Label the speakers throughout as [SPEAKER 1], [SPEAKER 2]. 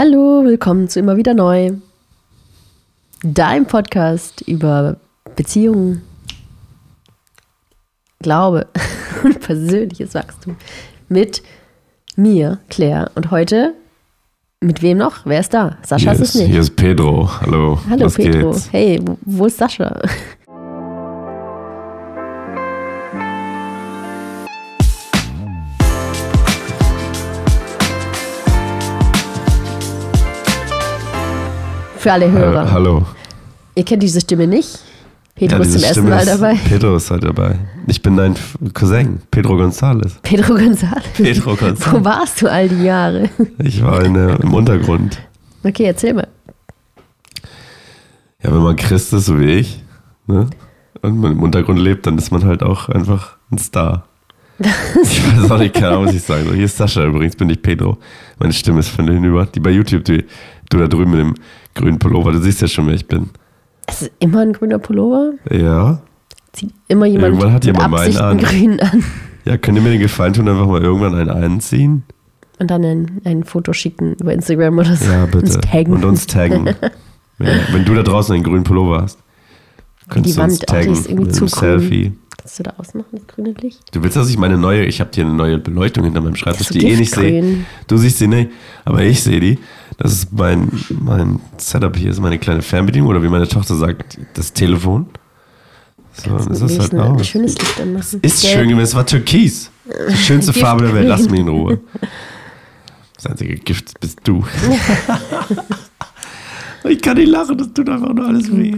[SPEAKER 1] Hallo, willkommen zu immer wieder neu. Dein Podcast über Beziehungen, Glaube und persönliches Wachstum mit mir, Claire. Und heute mit wem noch? Wer ist da? Sascha
[SPEAKER 2] hier
[SPEAKER 1] ist es nicht.
[SPEAKER 2] Hier ist Pedro. Hallo.
[SPEAKER 1] Hallo
[SPEAKER 2] was
[SPEAKER 1] Pedro.
[SPEAKER 2] Geht's?
[SPEAKER 1] Hey, wo ist Sascha? Für alle Hörer.
[SPEAKER 2] Äh, hallo.
[SPEAKER 1] Ihr kennt diese Stimme nicht. Pedro
[SPEAKER 2] Ja,
[SPEAKER 1] ist zum ersten
[SPEAKER 2] Stimme
[SPEAKER 1] Mal
[SPEAKER 2] ist-
[SPEAKER 1] dabei.
[SPEAKER 2] Pedro ist halt dabei. Ich bin dein Cousin, Pedro González.
[SPEAKER 1] Pedro González.
[SPEAKER 2] Pedro
[SPEAKER 1] Wo
[SPEAKER 2] González.
[SPEAKER 1] warst du all die Jahre?
[SPEAKER 2] Ich war in der, im Untergrund.
[SPEAKER 1] Okay, erzähl mal.
[SPEAKER 2] Ja, wenn man Christ ist, so wie ich, ne? und man im Untergrund lebt, dann ist man halt auch einfach ein Star. Ich weiß auch nicht, keine Ahnung, was ich sagen soll. Hier ist Sascha übrigens, bin ich Pedro. Meine Stimme ist von hinüber. Die bei YouTube, die, du da drüben mit dem grünen Pullover, du siehst ja schon, wer ich bin.
[SPEAKER 1] Es ist immer ein grüner Pullover.
[SPEAKER 2] Ja.
[SPEAKER 1] Zieht immer jemand
[SPEAKER 2] Irgendwann hat jemand meinen an.
[SPEAKER 1] grünen an.
[SPEAKER 2] Ja, könnt ihr mir den Gefallen tun, einfach mal irgendwann einen einziehen?
[SPEAKER 1] Und dann ein, ein Foto schicken über Instagram oder so.
[SPEAKER 2] Ja, bitte.
[SPEAKER 1] Uns taggen.
[SPEAKER 2] Und uns taggen. ja, wenn du da draußen einen grünen Pullover hast, könntest
[SPEAKER 1] Die
[SPEAKER 2] du uns
[SPEAKER 1] Wand, oh, die
[SPEAKER 2] taggen
[SPEAKER 1] ist irgendwie
[SPEAKER 2] mit
[SPEAKER 1] zu
[SPEAKER 2] einem
[SPEAKER 1] grün.
[SPEAKER 2] Selfie.
[SPEAKER 1] Kannst du da ausmachen, das grüne Licht?
[SPEAKER 2] Du willst, dass ich meine neue, ich habe hier eine neue Beleuchtung hinter meinem Schreibtisch, die eh nicht sehe. Du siehst sie nicht, aber ich sehe die. Das ist mein, mein Setup hier, ist meine kleine Fernbedienung oder wie meine Tochter sagt, das Telefon. So, dann ist das halt
[SPEAKER 1] wenigstens ein
[SPEAKER 2] auch.
[SPEAKER 1] schönes Licht anmachen.
[SPEAKER 2] Ist
[SPEAKER 1] Gelb.
[SPEAKER 2] schön gewesen, es war türkis. Die schönste Farbe der Welt, lass mich in Ruhe. Das einzige Gift bist du. ich kann nicht lachen, das tut einfach nur alles weh.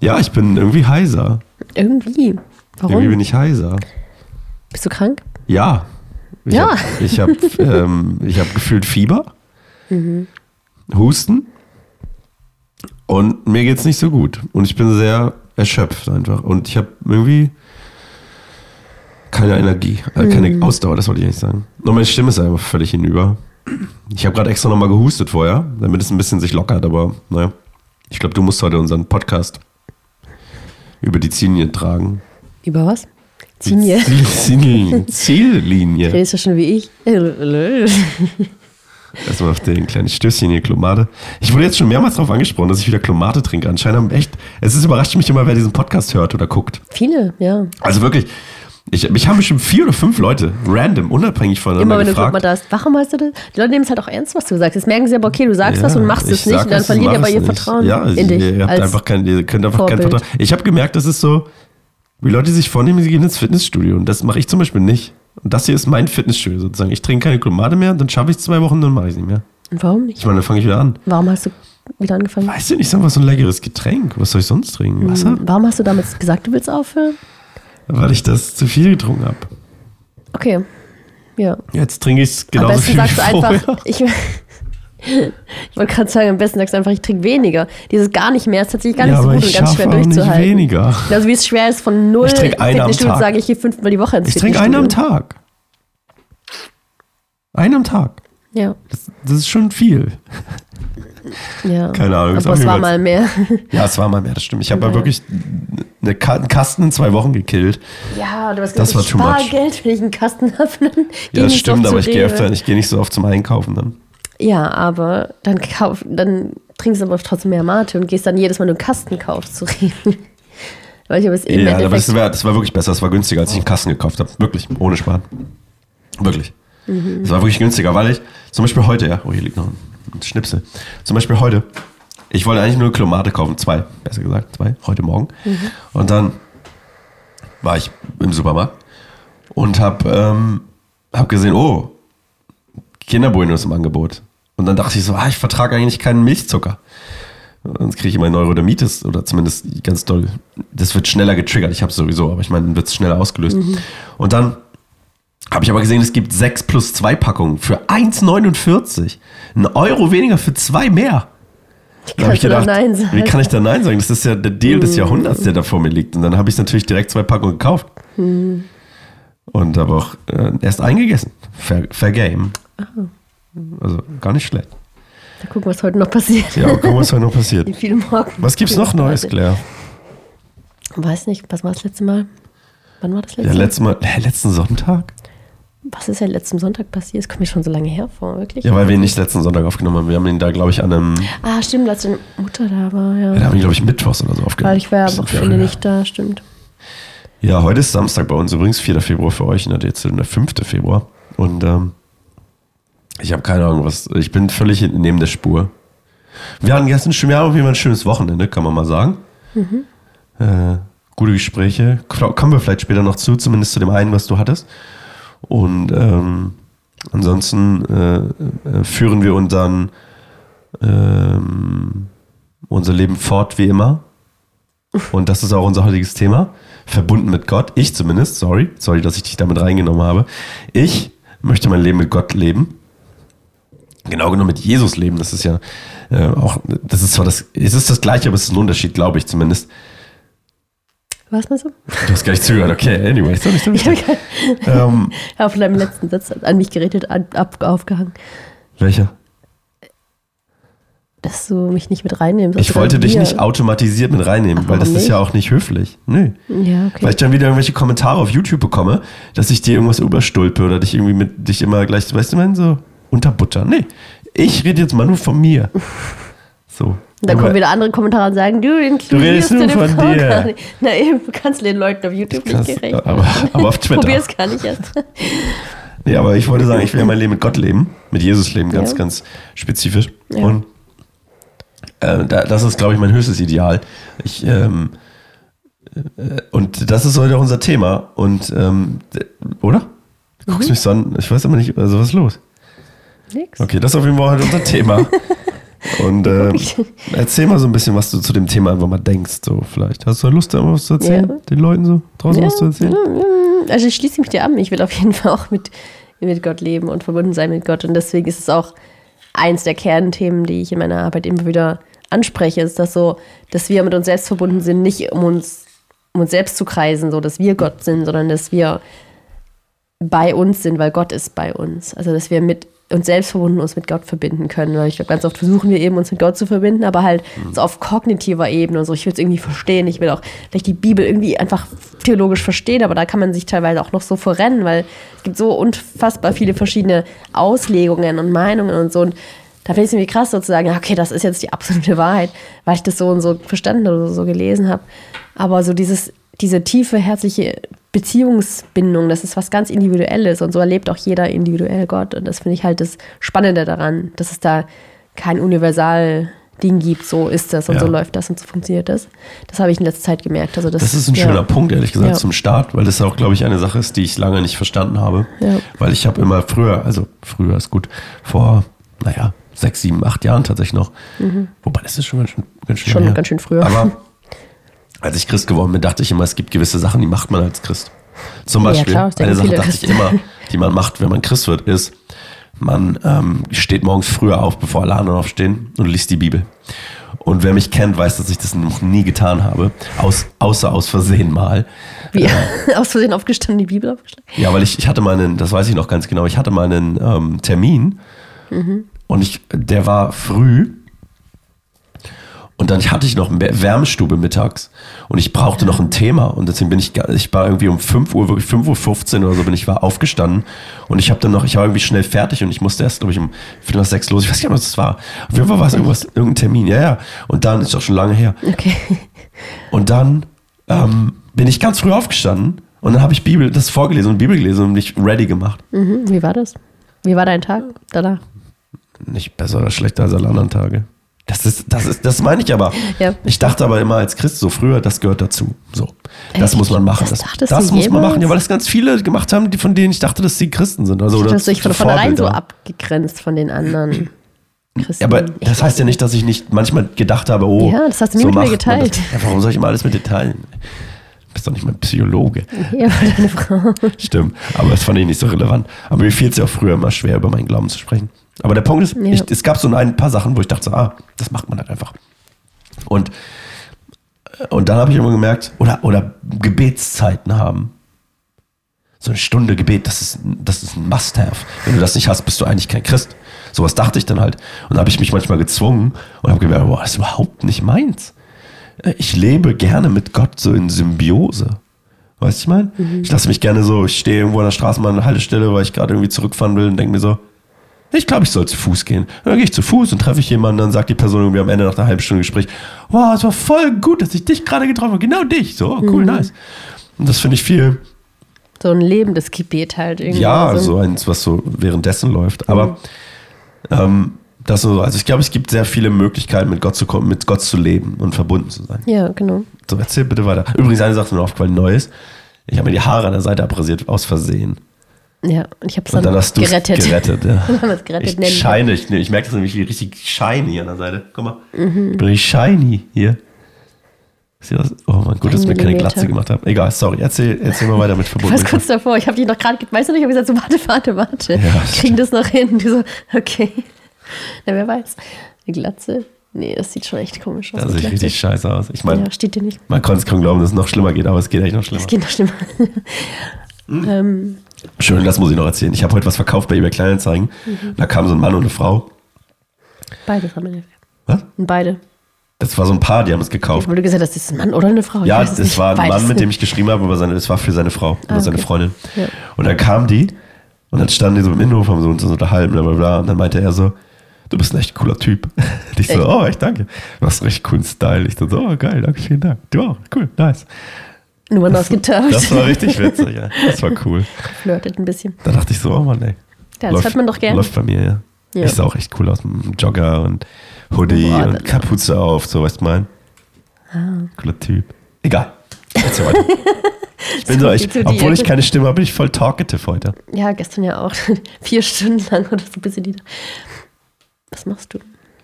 [SPEAKER 2] Ja, ich bin irgendwie heiser.
[SPEAKER 1] Irgendwie. Warum?
[SPEAKER 2] Irgendwie bin ich heiser.
[SPEAKER 1] Bist du krank?
[SPEAKER 2] Ja. Ich
[SPEAKER 1] Ja.
[SPEAKER 2] Hab, ich habe ähm, ich hab gefühlt Fieber,
[SPEAKER 1] Mhm.
[SPEAKER 2] Husten und mir geht's nicht so gut. Und ich bin sehr erschöpft einfach. Und ich habe irgendwie keine Energie, äh, keine
[SPEAKER 1] Mhm.
[SPEAKER 2] Ausdauer, das wollte ich eigentlich sagen. Und meine Stimme ist einfach völlig hinüber. Ich habe gerade extra nochmal gehustet vorher, damit es ein bisschen sich lockert, aber naja. Ich glaube, du musst heute unseren Podcast über die Ziellinie tragen.
[SPEAKER 1] Über was? Zinie.
[SPEAKER 2] Die Ziel, Ziellinie.
[SPEAKER 1] Redest du schon wie ich?
[SPEAKER 2] Erstmal auf den kleinen Stößchen hier, Klomate. Ich wurde jetzt schon mehrmals darauf angesprochen, dass ich wieder Klomate trinke. Anscheinend haben echt, es ist überrascht mich immer, wer diesen Podcast hört oder guckt.
[SPEAKER 1] Viele, ja.
[SPEAKER 2] Also wirklich, ich, mich haben bestimmt vier oder fünf Leute, random, unabhängig voneinander
[SPEAKER 1] Immer wenn du
[SPEAKER 2] gefragt.
[SPEAKER 1] Club da hast, warum hast du das? Die Leute nehmen es halt auch ernst, was du sagst. Jetzt merken sie aber, okay, du sagst was und machst es
[SPEAKER 2] ich
[SPEAKER 1] nicht und dann verlieren die aber ihr
[SPEAKER 2] nicht.
[SPEAKER 1] Vertrauen
[SPEAKER 2] ja,
[SPEAKER 1] in dich.
[SPEAKER 2] Ihr, habt einfach kein, ihr könnt einfach kein
[SPEAKER 1] Vorbild.
[SPEAKER 2] Vertrauen. Ich habe gemerkt, das ist so, wie Leute sich vornehmen, sie gehen ins Fitnessstudio. Und das mache ich zum Beispiel nicht. Und das hier ist mein Fitnessstudio sozusagen. Ich trinke keine Klomate mehr, dann schaffe ich es zwei Wochen, dann mache ich es nicht mehr.
[SPEAKER 1] Und warum nicht?
[SPEAKER 2] Ich meine, dann fange ich wieder an.
[SPEAKER 1] Warum hast du wieder angefangen?
[SPEAKER 2] Weißt du nicht, sag mal so ein leckeres Getränk. Was soll ich sonst trinken? Wasser?
[SPEAKER 1] Hm, Warum hast du damals gesagt, du willst aufhören?
[SPEAKER 2] Weil ich das zu viel getrunken habe.
[SPEAKER 1] Okay. Ja.
[SPEAKER 2] Jetzt trinke ich es
[SPEAKER 1] Am
[SPEAKER 2] genauso
[SPEAKER 1] besten
[SPEAKER 2] viel wie
[SPEAKER 1] sagst du
[SPEAKER 2] vorher.
[SPEAKER 1] einfach, ich, ich wollte gerade sagen, am besten sagst du einfach, ich trinke weniger. Dieses gar nicht mehr ist tatsächlich gar nicht
[SPEAKER 2] ja,
[SPEAKER 1] so
[SPEAKER 2] aber
[SPEAKER 1] gut und ganz schwer
[SPEAKER 2] auch nicht
[SPEAKER 1] durchzuhalten.
[SPEAKER 2] weniger.
[SPEAKER 1] Also wie es schwer ist, von null
[SPEAKER 2] Ich trinke eine am Tag.
[SPEAKER 1] sagen, ich gehe fünfmal die Woche ins
[SPEAKER 2] Ich trinke eine am. Tag. Eine am Tag.
[SPEAKER 1] Ja,
[SPEAKER 2] Das, das ist schon viel.
[SPEAKER 1] ja.
[SPEAKER 2] Keine Ahnung,
[SPEAKER 1] Aber es war mal mehr.
[SPEAKER 2] Ja, es war mal mehr, das stimmt. Ich habe
[SPEAKER 1] Ja.
[SPEAKER 2] ja wirklich eine Ka einen Kasten in zwei Wochen gekillt.
[SPEAKER 1] Ja, du hast
[SPEAKER 2] Das
[SPEAKER 1] gesagt,
[SPEAKER 2] war
[SPEAKER 1] ich
[SPEAKER 2] too much.
[SPEAKER 1] Geld, wenn ich einen Kasten habe.
[SPEAKER 2] Ja, das
[SPEAKER 1] nicht
[SPEAKER 2] stimmt,
[SPEAKER 1] so
[SPEAKER 2] aber ich gehe öfter, ich gehe nicht so oft zum Einkaufen dann.
[SPEAKER 1] Ja, aber dann, kauf, dann trinkst du aber trotzdem mehr Mate und gehst dann jedes Mal nur einen Kasten kaufst zu Rewe. Weil ich aber es im
[SPEAKER 2] Ja, aber das war, das war wirklich besser. Das war günstiger, als ich einen Kasten gekauft habe. Wirklich, ohne Sparen. Wirklich.
[SPEAKER 1] Mhm.
[SPEAKER 2] Das war wirklich günstiger, weil ich, zum Beispiel heute, ja, oh, hier liegt noch ein Schnipsel. Zum Beispiel heute, ich wollte eigentlich nur Klomate kaufen, zwei, besser gesagt, zwei, heute Morgen.
[SPEAKER 1] Mhm.
[SPEAKER 2] Und dann war ich im Supermarkt und habe ähm, hab gesehen, oh, Kinderbueno ist im Angebot. Und dann dachte ich so, ah, ich vertrage eigentlich keinen Milchzucker. Sonst kriege ich immer Neurodermitis oder zumindest ganz doll. Das wird schneller getriggert. Ich habe es sowieso, aber ich meine, dann wird es schneller ausgelöst. Und dann habe ich aber gesehen, es gibt 6 plus 2 Packungen für 1,49. Ein Euro weniger für zwei mehr. Da
[SPEAKER 1] Nein sagen?
[SPEAKER 2] wie kann ich da Nein sagen? Das ist ja der Deal des Jahrhunderts, der da vor mir liegt. Und dann habe ich natürlich direkt zwei Packungen gekauft. Und habe auch äh, erst eingegessen. Fair, fair Game. Also gar nicht schlecht.
[SPEAKER 1] Da gucken, was heute noch passiert.
[SPEAKER 2] Ja, gucken, was heute noch passiert.
[SPEAKER 1] Wie viele morgen.
[SPEAKER 2] Was gibt's noch Neues, Claire?
[SPEAKER 1] Weiß nicht, was war das letzte Mal? Wann war das letzte
[SPEAKER 2] Ja,
[SPEAKER 1] Mal?
[SPEAKER 2] letztes Mal, hä, letzten Sonntag?
[SPEAKER 1] Was ist ja letzten Sonntag passiert? Das kommt mir schon so lange her vor, wirklich.
[SPEAKER 2] Ja, weil wir ihn nicht letzten Sonntag aufgenommen haben. Wir haben ihn da, glaube ich, an einem.
[SPEAKER 1] Ah, stimmt, als deine Mutter da war, ja.
[SPEAKER 2] Ja, da haben wir ihn, glaube ich, mittwochs oder so aufgenommen.
[SPEAKER 1] Weil ich war ja am Wochenende nicht da, stimmt.
[SPEAKER 2] Ja, heute ist Samstag bei uns übrigens, 4. Februar für euch, ne, jetzt der 5. Februar. Und ähm, ich habe keine Ahnung, was. Ich bin völlig neben der Spur. Wir hatten gestern schon, wir haben auf jeden Fall ein schönes Wochenende, kann man mal sagen. Äh, gute Gespräche. Kommen wir vielleicht später noch zu, zumindest zu dem einen, was du hattest. Und ähm, ansonsten äh, äh, führen wir unseren, ähm, unser Leben fort wie immer. Und das ist auch unser heutiges Thema. Verbunden mit Gott. Ich zumindest, sorry. Sorry, dass ich dich damit reingenommen habe. Ich möchte mein Leben mit Gott leben. Genau genommen mit Jesus leben. Das ist ja äh, auch, das ist zwar das, es ist das Gleiche, aber es ist ein Unterschied, glaube ich zumindest.
[SPEAKER 1] Was mal so?
[SPEAKER 2] Du hast gar nicht zugehört. Okay, anyway. Doch nicht so
[SPEAKER 1] Ich
[SPEAKER 2] wichtig.
[SPEAKER 1] habe
[SPEAKER 2] ähm,
[SPEAKER 1] auf deinem letzten Satz an mich geredet, an, ab, aufgehangen,
[SPEAKER 2] welcher?
[SPEAKER 1] dass du mich nicht mit reinnimmst.
[SPEAKER 2] Ich wollte dich nicht automatisiert mit reinnehmen,
[SPEAKER 1] Ach,
[SPEAKER 2] weil das
[SPEAKER 1] warum
[SPEAKER 2] ist ja
[SPEAKER 1] nicht?
[SPEAKER 2] auch nicht höflich. Nö.
[SPEAKER 1] Ja, okay.
[SPEAKER 2] Weil ich dann wieder irgendwelche Kommentare auf YouTube bekomme, dass ich dir irgendwas überstulpe oder dich irgendwie mit dich immer gleich, weißt du, mein, so unterbuttern. Nee, ich rede jetzt mal nur von mir. So. Aber-
[SPEAKER 1] kommen wieder andere Kommentare und sagen, du inkludierst
[SPEAKER 2] nur
[SPEAKER 1] du den
[SPEAKER 2] von dir.
[SPEAKER 1] Na eben, du kannst den Leuten auf YouTube nicht gerecht.
[SPEAKER 2] aber, aber auf Twitter.
[SPEAKER 1] Probier es gar nicht erst.
[SPEAKER 2] Nee, aber ich wollte sagen, ich will mein Leben mit Gott leben, mit Jesus leben, ganz,
[SPEAKER 1] Ja.
[SPEAKER 2] ganz spezifisch.
[SPEAKER 1] Ja.
[SPEAKER 2] Und äh, da, das ist, glaube ich, mein höchstes Ideal. Ich, ähm, äh, und das ist heute auch unser Thema. Und, ähm, oder? Du
[SPEAKER 1] Mhm.
[SPEAKER 2] guckst mich so an, ich weiß aber nicht, also was ist los?
[SPEAKER 1] Nix.
[SPEAKER 2] Okay, das ist auf jeden Fall heute unser Thema. Und ähm, erzähl mal so ein bisschen, was du zu dem Thema einfach mal denkst, so vielleicht. Hast du Lust, da was zu erzählen?
[SPEAKER 1] Ja.
[SPEAKER 2] Den Leuten so draußen
[SPEAKER 1] Ja,
[SPEAKER 2] was zu erzählen?
[SPEAKER 1] Also ich schließe mich dir an. Ich will auf jeden Fall auch mit, mit Gott leben und verbunden sein mit Gott. Und deswegen ist es auch eins der Kernthemen, die ich in meiner Arbeit immer wieder anspreche, ist das so, dass wir mit uns selbst verbunden sind, nicht um uns, um uns selbst zu kreisen, so dass wir Gott sind, sondern dass wir bei uns sind, weil Gott ist bei uns. Also dass wir mit uns selbst verbunden uns mit Gott verbinden können. Weil ich glaube, ganz oft versuchen wir eben, uns mit Gott zu verbinden, aber halt so auf kognitiver Ebene und so. Ich will es irgendwie verstehen. Ich will auch vielleicht die Bibel irgendwie einfach theologisch verstehen, aber da kann man sich teilweise auch noch so verrennen, weil es gibt so unfassbar viele verschiedene Auslegungen und Meinungen und so. Und da finde ich es irgendwie krass, so zu sagen, ja, okay, das ist jetzt die absolute Wahrheit, weil ich das so und so verstanden oder so gelesen habe. Aber so dieses, diese tiefe, herzliche Beziehungsbindung, das ist was ganz Individuelles und so erlebt auch jeder individuell Gott. Und das finde ich halt das Spannende daran, dass es da kein Universal-Ding gibt, so ist das und
[SPEAKER 2] Ja.
[SPEAKER 1] so läuft das und so funktioniert das. Das habe ich in letzter Zeit gemerkt. Also das,
[SPEAKER 2] Das ist ein
[SPEAKER 1] ja.
[SPEAKER 2] schöner Punkt, ehrlich gesagt,
[SPEAKER 1] Ja.
[SPEAKER 2] zum Start, weil das auch, glaube ich, eine Sache ist, die ich lange nicht verstanden habe. Weil ich habe immer früher, also früher ist gut, vor, naja, sechs, sieben, acht Jahren tatsächlich noch. Wobei, das ist schon ganz schön, ganz schön,
[SPEAKER 1] Mhm. Schon
[SPEAKER 2] her.
[SPEAKER 1] ganz schön früher.
[SPEAKER 2] Aber als ich Christ geworden bin, dachte ich immer, es gibt gewisse Sachen, die macht man als Christ. Zum
[SPEAKER 1] Ja,
[SPEAKER 2] Beispiel,
[SPEAKER 1] klar, das denken
[SPEAKER 2] eine Sache dachte ich
[SPEAKER 1] Christen.
[SPEAKER 2] immer, die man macht, wenn man Christ wird, ist, man ähm, steht morgens früher auf, bevor alle anderen aufstehen und liest die Bibel. Und wer mich kennt, weiß, dass ich das noch nie getan habe, aus, außer aus Versehen mal.
[SPEAKER 1] Wie aus Versehen aufgestanden, die Bibel aufgeschlagen.
[SPEAKER 2] Ja, weil ich, ich hatte mal einen, das weiß ich noch ganz genau, ich hatte mal einen ähm, Termin und ich, der war früh und dann hatte ich noch eine Wärmestube mittags und ich brauchte noch ein Thema und deswegen bin ich, ich war irgendwie um 5 Uhr, wirklich 5 Uhr 15 oder so bin ich war aufgestanden und ich habe dann noch, ich war irgendwie schnell fertig und ich musste erst, glaube ich, um Viertel nach sechs los, ich weiß gar nicht, was das war. Auf jeden Fall war es irgendwas, irgendein Termin, ja, ja. Und dann, ist doch schon lange her.
[SPEAKER 1] Okay.
[SPEAKER 2] Und dann ähm, bin ich ganz früh aufgestanden und dann habe ich Bibel, das vorgelesen und Bibel gelesen und mich ready gemacht.
[SPEAKER 1] Mhm. Wie war das? Wie war dein Tag danach?
[SPEAKER 2] Nicht besser oder schlechter als alle anderen Tage. Das ist, das ist, das meine ich aber.
[SPEAKER 1] Ja.
[SPEAKER 2] Ich dachte aber immer als Christ so früher, das gehört dazu. So. Das
[SPEAKER 1] Echt?
[SPEAKER 2] muss man machen.
[SPEAKER 1] Das
[SPEAKER 2] Das, das muss man
[SPEAKER 1] jemals?
[SPEAKER 2] machen. Ja, weil das ganz viele gemacht haben, die, von denen ich dachte, dass sie Christen sind. Also,
[SPEAKER 1] Ich
[SPEAKER 2] oder
[SPEAKER 1] habe dich von
[SPEAKER 2] so
[SPEAKER 1] vornherein so abgegrenzt von den anderen Christen.
[SPEAKER 2] Ja, aber das heißt ja nicht, dass ich nicht manchmal gedacht habe, oh.
[SPEAKER 1] Ja, das hast du nie mit mir
[SPEAKER 2] man
[SPEAKER 1] geteilt.
[SPEAKER 2] Ja, warum soll ich immer alles mit dir teilen? Du bist doch nicht mein Psychologe.
[SPEAKER 1] ja, war deine Frau.
[SPEAKER 2] Stimmt, aber das fand ich nicht so relevant. Aber mir fiel es ja auch früher immer schwer, über meinen Glauben zu sprechen. Aber der Punkt ist,
[SPEAKER 1] Ja.
[SPEAKER 2] ich, es gab so ein paar Sachen, wo ich dachte, so, ah, das macht man halt einfach. Und, und dann habe ich immer gemerkt, oder, oder Gebetszeiten haben. So eine Stunde Gebet, das ist, das ist ein Must-Have. Wenn du das nicht hast, bist du eigentlich kein Christ. Sowas dachte ich dann halt. Und da habe ich mich manchmal gezwungen und habe gemerkt, boah, das ist überhaupt nicht meins. Ich lebe gerne mit Gott so in Symbiose. Weißt du, ich meine?
[SPEAKER 1] Mhm.
[SPEAKER 2] Ich lasse mich gerne so, ich stehe irgendwo an der Straßenbahn, Haltestelle, weil ich gerade irgendwie zurückfahren will und denke mir so, ich glaube, ich soll zu Fuß gehen. Dann gehe ich zu Fuß und treffe ich jemanden, dann sagt die Person irgendwie am Ende nach einer halben Stunde Gespräch, wow, es war voll gut, dass ich dich gerade getroffen habe, genau dich. So, oh, cool,
[SPEAKER 1] Mhm.
[SPEAKER 2] nice. Und das finde ich viel,
[SPEAKER 1] So ein lebendes Gebet halt irgendwie.
[SPEAKER 2] ja,
[SPEAKER 1] so.
[SPEAKER 2] so eins, was so währenddessen läuft. Aber ähm, das so, also ich glaube, es gibt sehr viele Möglichkeiten, mit Gott zu kommen, mit Gott zu leben und verbunden zu sein.
[SPEAKER 1] Ja, genau.
[SPEAKER 2] So, erzähl bitte weiter. Übrigens, eine Sache mir aufgefallen, Neues. Ich habe mir die Haare an der Seite abrasiert, aus Versehen.
[SPEAKER 1] Ja, und ich habe es dann,
[SPEAKER 2] dann hast
[SPEAKER 1] gerettet.
[SPEAKER 2] gerettet. Ja.
[SPEAKER 1] Dann gerettet.
[SPEAKER 2] Ich scheine, ich, ich merke das nämlich richtig shiny an der Seite. Guck mal.
[SPEAKER 1] Mhm.
[SPEAKER 2] Ich bin richtig shiny hier. Oh mein Gott, dass ich mir keine. Glatze gemacht habe. Egal, sorry. Erzähl, erzähl mal weiter mit
[SPEAKER 1] Ich
[SPEAKER 2] verbunden.
[SPEAKER 1] war kurz davor. Ich habe dich noch gerade, weißt du nicht, ich habe gesagt, so warte, warte, warte.
[SPEAKER 2] Ja,
[SPEAKER 1] kriegen das noch hin. Du so, okay. Na, wer weiß. Eine Glatze? Nee, das sieht schon echt komisch aus.
[SPEAKER 2] Das sieht richtig scheiße aus. Ich meine,
[SPEAKER 1] Ja, steht dir nicht.
[SPEAKER 2] man konnte es kaum glauben, dass es noch schlimmer geht, aber es geht echt noch schlimmer.
[SPEAKER 1] Es geht noch schlimmer.
[SPEAKER 2] Hm.
[SPEAKER 1] ähm,
[SPEAKER 2] Schön, das muss ich noch erzählen. Ich habe heute was verkauft bei eBay Kleinanzeigen.
[SPEAKER 1] Mhm.
[SPEAKER 2] Da kam so ein Mann und eine Frau.
[SPEAKER 1] beide haben wir.
[SPEAKER 2] Was?
[SPEAKER 1] Beide.
[SPEAKER 2] Das war so ein Paar, die haben es gekauft.
[SPEAKER 1] Du gesagt das ist ein Mann oder eine Frau. Ich
[SPEAKER 2] Ja,
[SPEAKER 1] weiß
[SPEAKER 2] das
[SPEAKER 1] nicht.
[SPEAKER 2] war ein
[SPEAKER 1] Beides.
[SPEAKER 2] Mann, mit dem ich geschrieben habe, aber seine, das war für seine Frau oder
[SPEAKER 1] Ah,
[SPEAKER 2] seine
[SPEAKER 1] okay.
[SPEAKER 2] Freundin.
[SPEAKER 1] Ja.
[SPEAKER 2] Und dann kam die und dann standen die so im Innenhof, haben so uns unterhalten, bla bla bla. Und dann meinte er so, du bist ein echt cooler Typ. Und ich so,
[SPEAKER 1] Echt?
[SPEAKER 2] oh, echt danke. Du hast einen richtig coolen Style. Ich so, oh, geil, danke, vielen Dank. Du auch, cool, nice.
[SPEAKER 1] Nummern ausgetauscht.
[SPEAKER 2] Das war richtig witzig, ja. Das war cool.
[SPEAKER 1] Flirtet ein bisschen.
[SPEAKER 2] Da dachte ich so, oh Mann, ey.
[SPEAKER 1] Ja, das hört man doch gerne.
[SPEAKER 2] Läuft bei mir, ja.
[SPEAKER 1] Ja.
[SPEAKER 2] Ich sah auch echt cool aus mit Jogger und Hoodie
[SPEAKER 1] Boah,
[SPEAKER 2] und Kapuze auf, so weißt du mein.
[SPEAKER 1] Ah.
[SPEAKER 2] Cooler Typ. Egal. Erzähl weiter. Ich bin so,
[SPEAKER 1] So
[SPEAKER 2] ich, obwohl ich keine Stimme habe, bin ich voll talkative heute.
[SPEAKER 1] Ja, gestern ja auch. Vier Stunden lang oder so ein bisschen Lieder. Was machst du?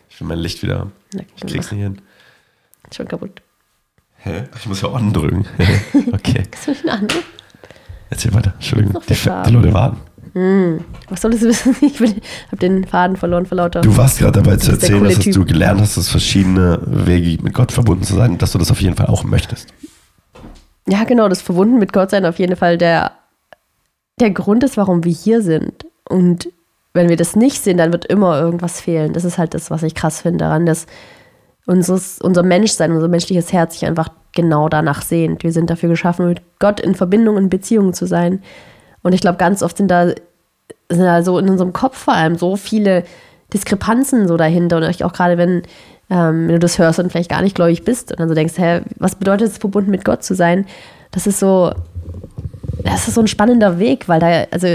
[SPEAKER 2] Ich will mein Licht wieder haben.
[SPEAKER 1] Na,
[SPEAKER 2] Ich krieg's nicht hin.
[SPEAKER 1] Schon kaputt.
[SPEAKER 2] Hä? Ich muss ja on drücken. okay.
[SPEAKER 1] Das nicht eine andere?
[SPEAKER 2] Erzähl weiter. Entschuldigung. Die, die Leute warten.
[SPEAKER 1] Was solltest du wissen? Ich bin, hab den Faden verloren vor lauter.
[SPEAKER 2] Du warst gerade dabei zu erzählen, dass du gelernt hast, dass verschiedene Wege mit Gott verbunden zu sein dass du das auf jeden Fall auch möchtest.
[SPEAKER 1] Ja, genau, das Verbunden mit Gott sein auf jeden Fall der, der Grund ist, warum wir hier sind. Und wenn wir das nicht sehen, dann wird immer irgendwas fehlen. Das ist halt das, was ich krass finde daran, dass unseres, unser Menschsein, unser menschliches Herz sich einfach genau danach sehnt. Wir sind dafür geschaffen, mit Gott in Verbindung, in Beziehung zu sein. Und ich glaube, ganz oft sind da, sind da so in unserem Kopf vor allem so viele Diskrepanzen so dahinter. Und auch gerade, wenn, ähm, wenn du das hörst und vielleicht gar nicht gläubig bist und dann so denkst, hä, was bedeutet es, verbunden mit Gott zu sein? Das ist so, das ist so ein spannender Weg, weil da, also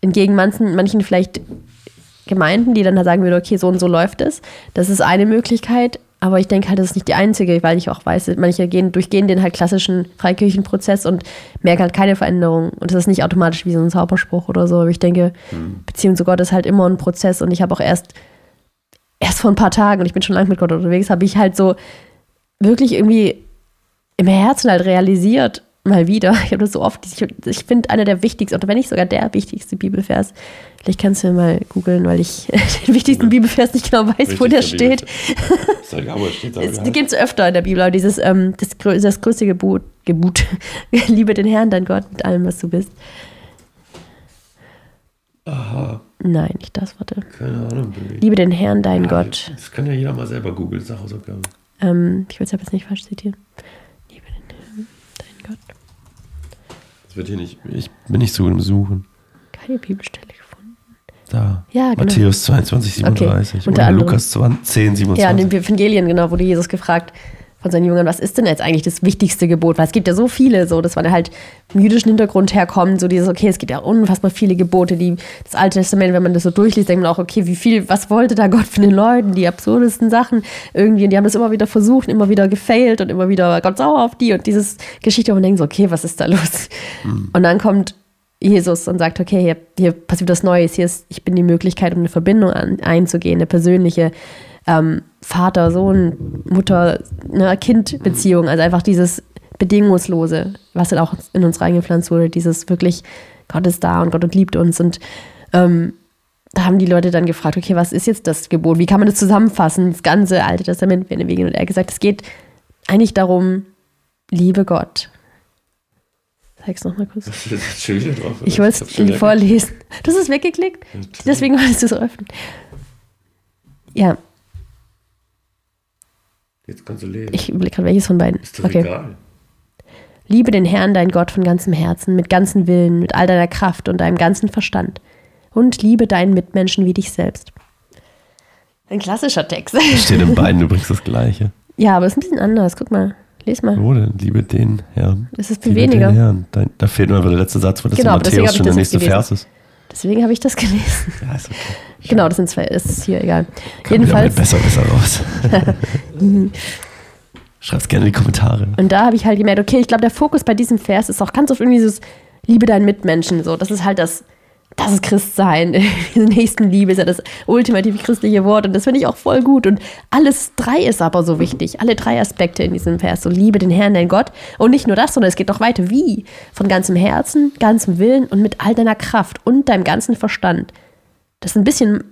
[SPEAKER 1] entgegen manchen, manchen vielleicht Gemeinden, die dann da sagen würden, okay, so und so läuft es. Das ist eine Möglichkeit, aber ich denke halt, das ist nicht die einzige, weil ich auch weiß, manche gehen, durchgehen den halt klassischen Freikirchenprozess und merken halt keine Veränderung. Und das ist nicht automatisch wie so ein Zauberspruch oder so. Aber ich denke, Beziehung zu Gott ist halt immer ein Prozess und ich habe auch erst, erst vor ein paar Tagen, und ich bin schon lange mit Gott unterwegs, habe ich halt so wirklich irgendwie im Herzen halt realisiert, mal wieder. Ich habe das so oft, ich, ich finde einer der wichtigsten, oder wenn nicht sogar der wichtigste Bibelvers. Vielleicht kannst du mal googeln, weil ich den wichtigsten Bibelvers nicht genau weiß, wo der steht. Es gibt es öfter in der Bibel, aber dieses, ähm, das, das größte Gebot, Gebot, liebe den Herrn, dein Gott, mit allem, was du bist.
[SPEAKER 2] Aha,
[SPEAKER 1] Nein, nicht das, warte.
[SPEAKER 2] keine Ahnung. Baby.
[SPEAKER 1] Liebe den Herrn, dein Gott.
[SPEAKER 2] Das kann ja jeder mal selber googeln, ist Hausaufgabe.
[SPEAKER 1] Ähm, ich will es aber jetzt nicht falsch zitieren. Liebe den Herrn, dein Gott.
[SPEAKER 2] Wird hier nicht, ich bin nicht so gut im Suchen.
[SPEAKER 1] Keine Bibelstelle gefunden.
[SPEAKER 2] Da.
[SPEAKER 1] Ja, genau.
[SPEAKER 2] Matthäus 22, 37.
[SPEAKER 1] Okay, unter
[SPEAKER 2] Oder
[SPEAKER 1] anderem.
[SPEAKER 2] Lukas 20, 10, 27.
[SPEAKER 1] Ja, in den Evangelien, genau, wurde Jesus gefragt von seinen Jüngern, was ist denn jetzt eigentlich das wichtigste Gebot? Weil es gibt ja so viele, so, dass man halt im jüdischen Hintergrund herkommt, so dieses, okay, es gibt ja unfassbar viele Gebote, die das Alte Testament, wenn man das so durchliest, denkt man auch, okay, wie viel, was wollte da Gott von den Leuten? Die absurdesten Sachen irgendwie, und die haben das immer wieder versucht, immer wieder gefailt und immer wieder Gott sauer auf die und dieses Geschichte, wo man denkt so, okay, was ist da los? Und dann kommt Jesus und sagt, okay, hier, hier passiert was Neues, hier ist, ich bin die Möglichkeit, um eine Verbindung an, einzugehen, eine persönliche ähm, Vater, Sohn, Mutter, eine Kind-Beziehung, also einfach dieses Bedingungslose, was dann auch in uns reingepflanzt wurde, dieses wirklich, Gott ist da und Gott liebt uns und ähm, da haben die Leute dann gefragt, okay, was ist jetzt das Gebot? Wie kann man das zusammenfassen? Das ganze Alte Testament wäre Wegen. Und er hat gesagt, es geht eigentlich darum, liebe Gott. Zeig's nochmal kurz.
[SPEAKER 2] schon wieder drauf.
[SPEAKER 1] Ich wollte es vorlesen. Du hast es weggeklickt? Deswegen wolltest du es öffnen. Ja,
[SPEAKER 2] Jetzt kannst du lesen.
[SPEAKER 1] ich überlege gerade, welches von beiden.
[SPEAKER 2] Ist doch
[SPEAKER 1] Okay.
[SPEAKER 2] egal.
[SPEAKER 1] Liebe den Herrn, dein Gott, von ganzem Herzen, mit ganzem Willen, mit all deiner Kraft und deinem ganzen Verstand. Und liebe deinen Mitmenschen wie dich selbst. Ein klassischer Text.
[SPEAKER 2] Steht in beiden übrigens das Gleiche.
[SPEAKER 1] Ja, aber es ist ein bisschen anders. Guck mal. Les mal.
[SPEAKER 2] Wo denn? Liebe den Herrn.
[SPEAKER 1] Es ist viel
[SPEAKER 2] Liebe
[SPEAKER 1] weniger.
[SPEAKER 2] Den Herrn. Da, da fehlt nur einfach der letzte Satz, weil das
[SPEAKER 1] Genau,
[SPEAKER 2] in Matthäus schon der
[SPEAKER 1] das
[SPEAKER 2] nächste
[SPEAKER 1] gelesen.
[SPEAKER 2] Vers ist.
[SPEAKER 1] Deswegen habe ich das gelesen.
[SPEAKER 2] Ja, ist okay.
[SPEAKER 1] Genau, das sind zwei. Das ist hier egal.
[SPEAKER 2] Kommt
[SPEAKER 1] Jedenfalls.
[SPEAKER 2] besser, besser raus. Schreibt's gerne in die Kommentare.
[SPEAKER 1] Und da habe ich halt gemerkt, okay, ich glaube, der Fokus bei diesem Vers ist auch ganz oft irgendwie dieses Liebe deinen Mitmenschen. So, das ist halt das, das ist Christsein. Diese Nächstenliebe ist ja das ultimative christliche Wort und das finde ich auch voll gut. Und alles drei ist aber so wichtig. Alle drei Aspekte in diesem Vers. So, liebe den Herrn, dein Gott. Und nicht nur das, sondern es geht noch weiter. Wie? Von ganzem Herzen, ganzem Willen und mit all deiner Kraft und deinem ganzen Verstand. Das ist ein bisschen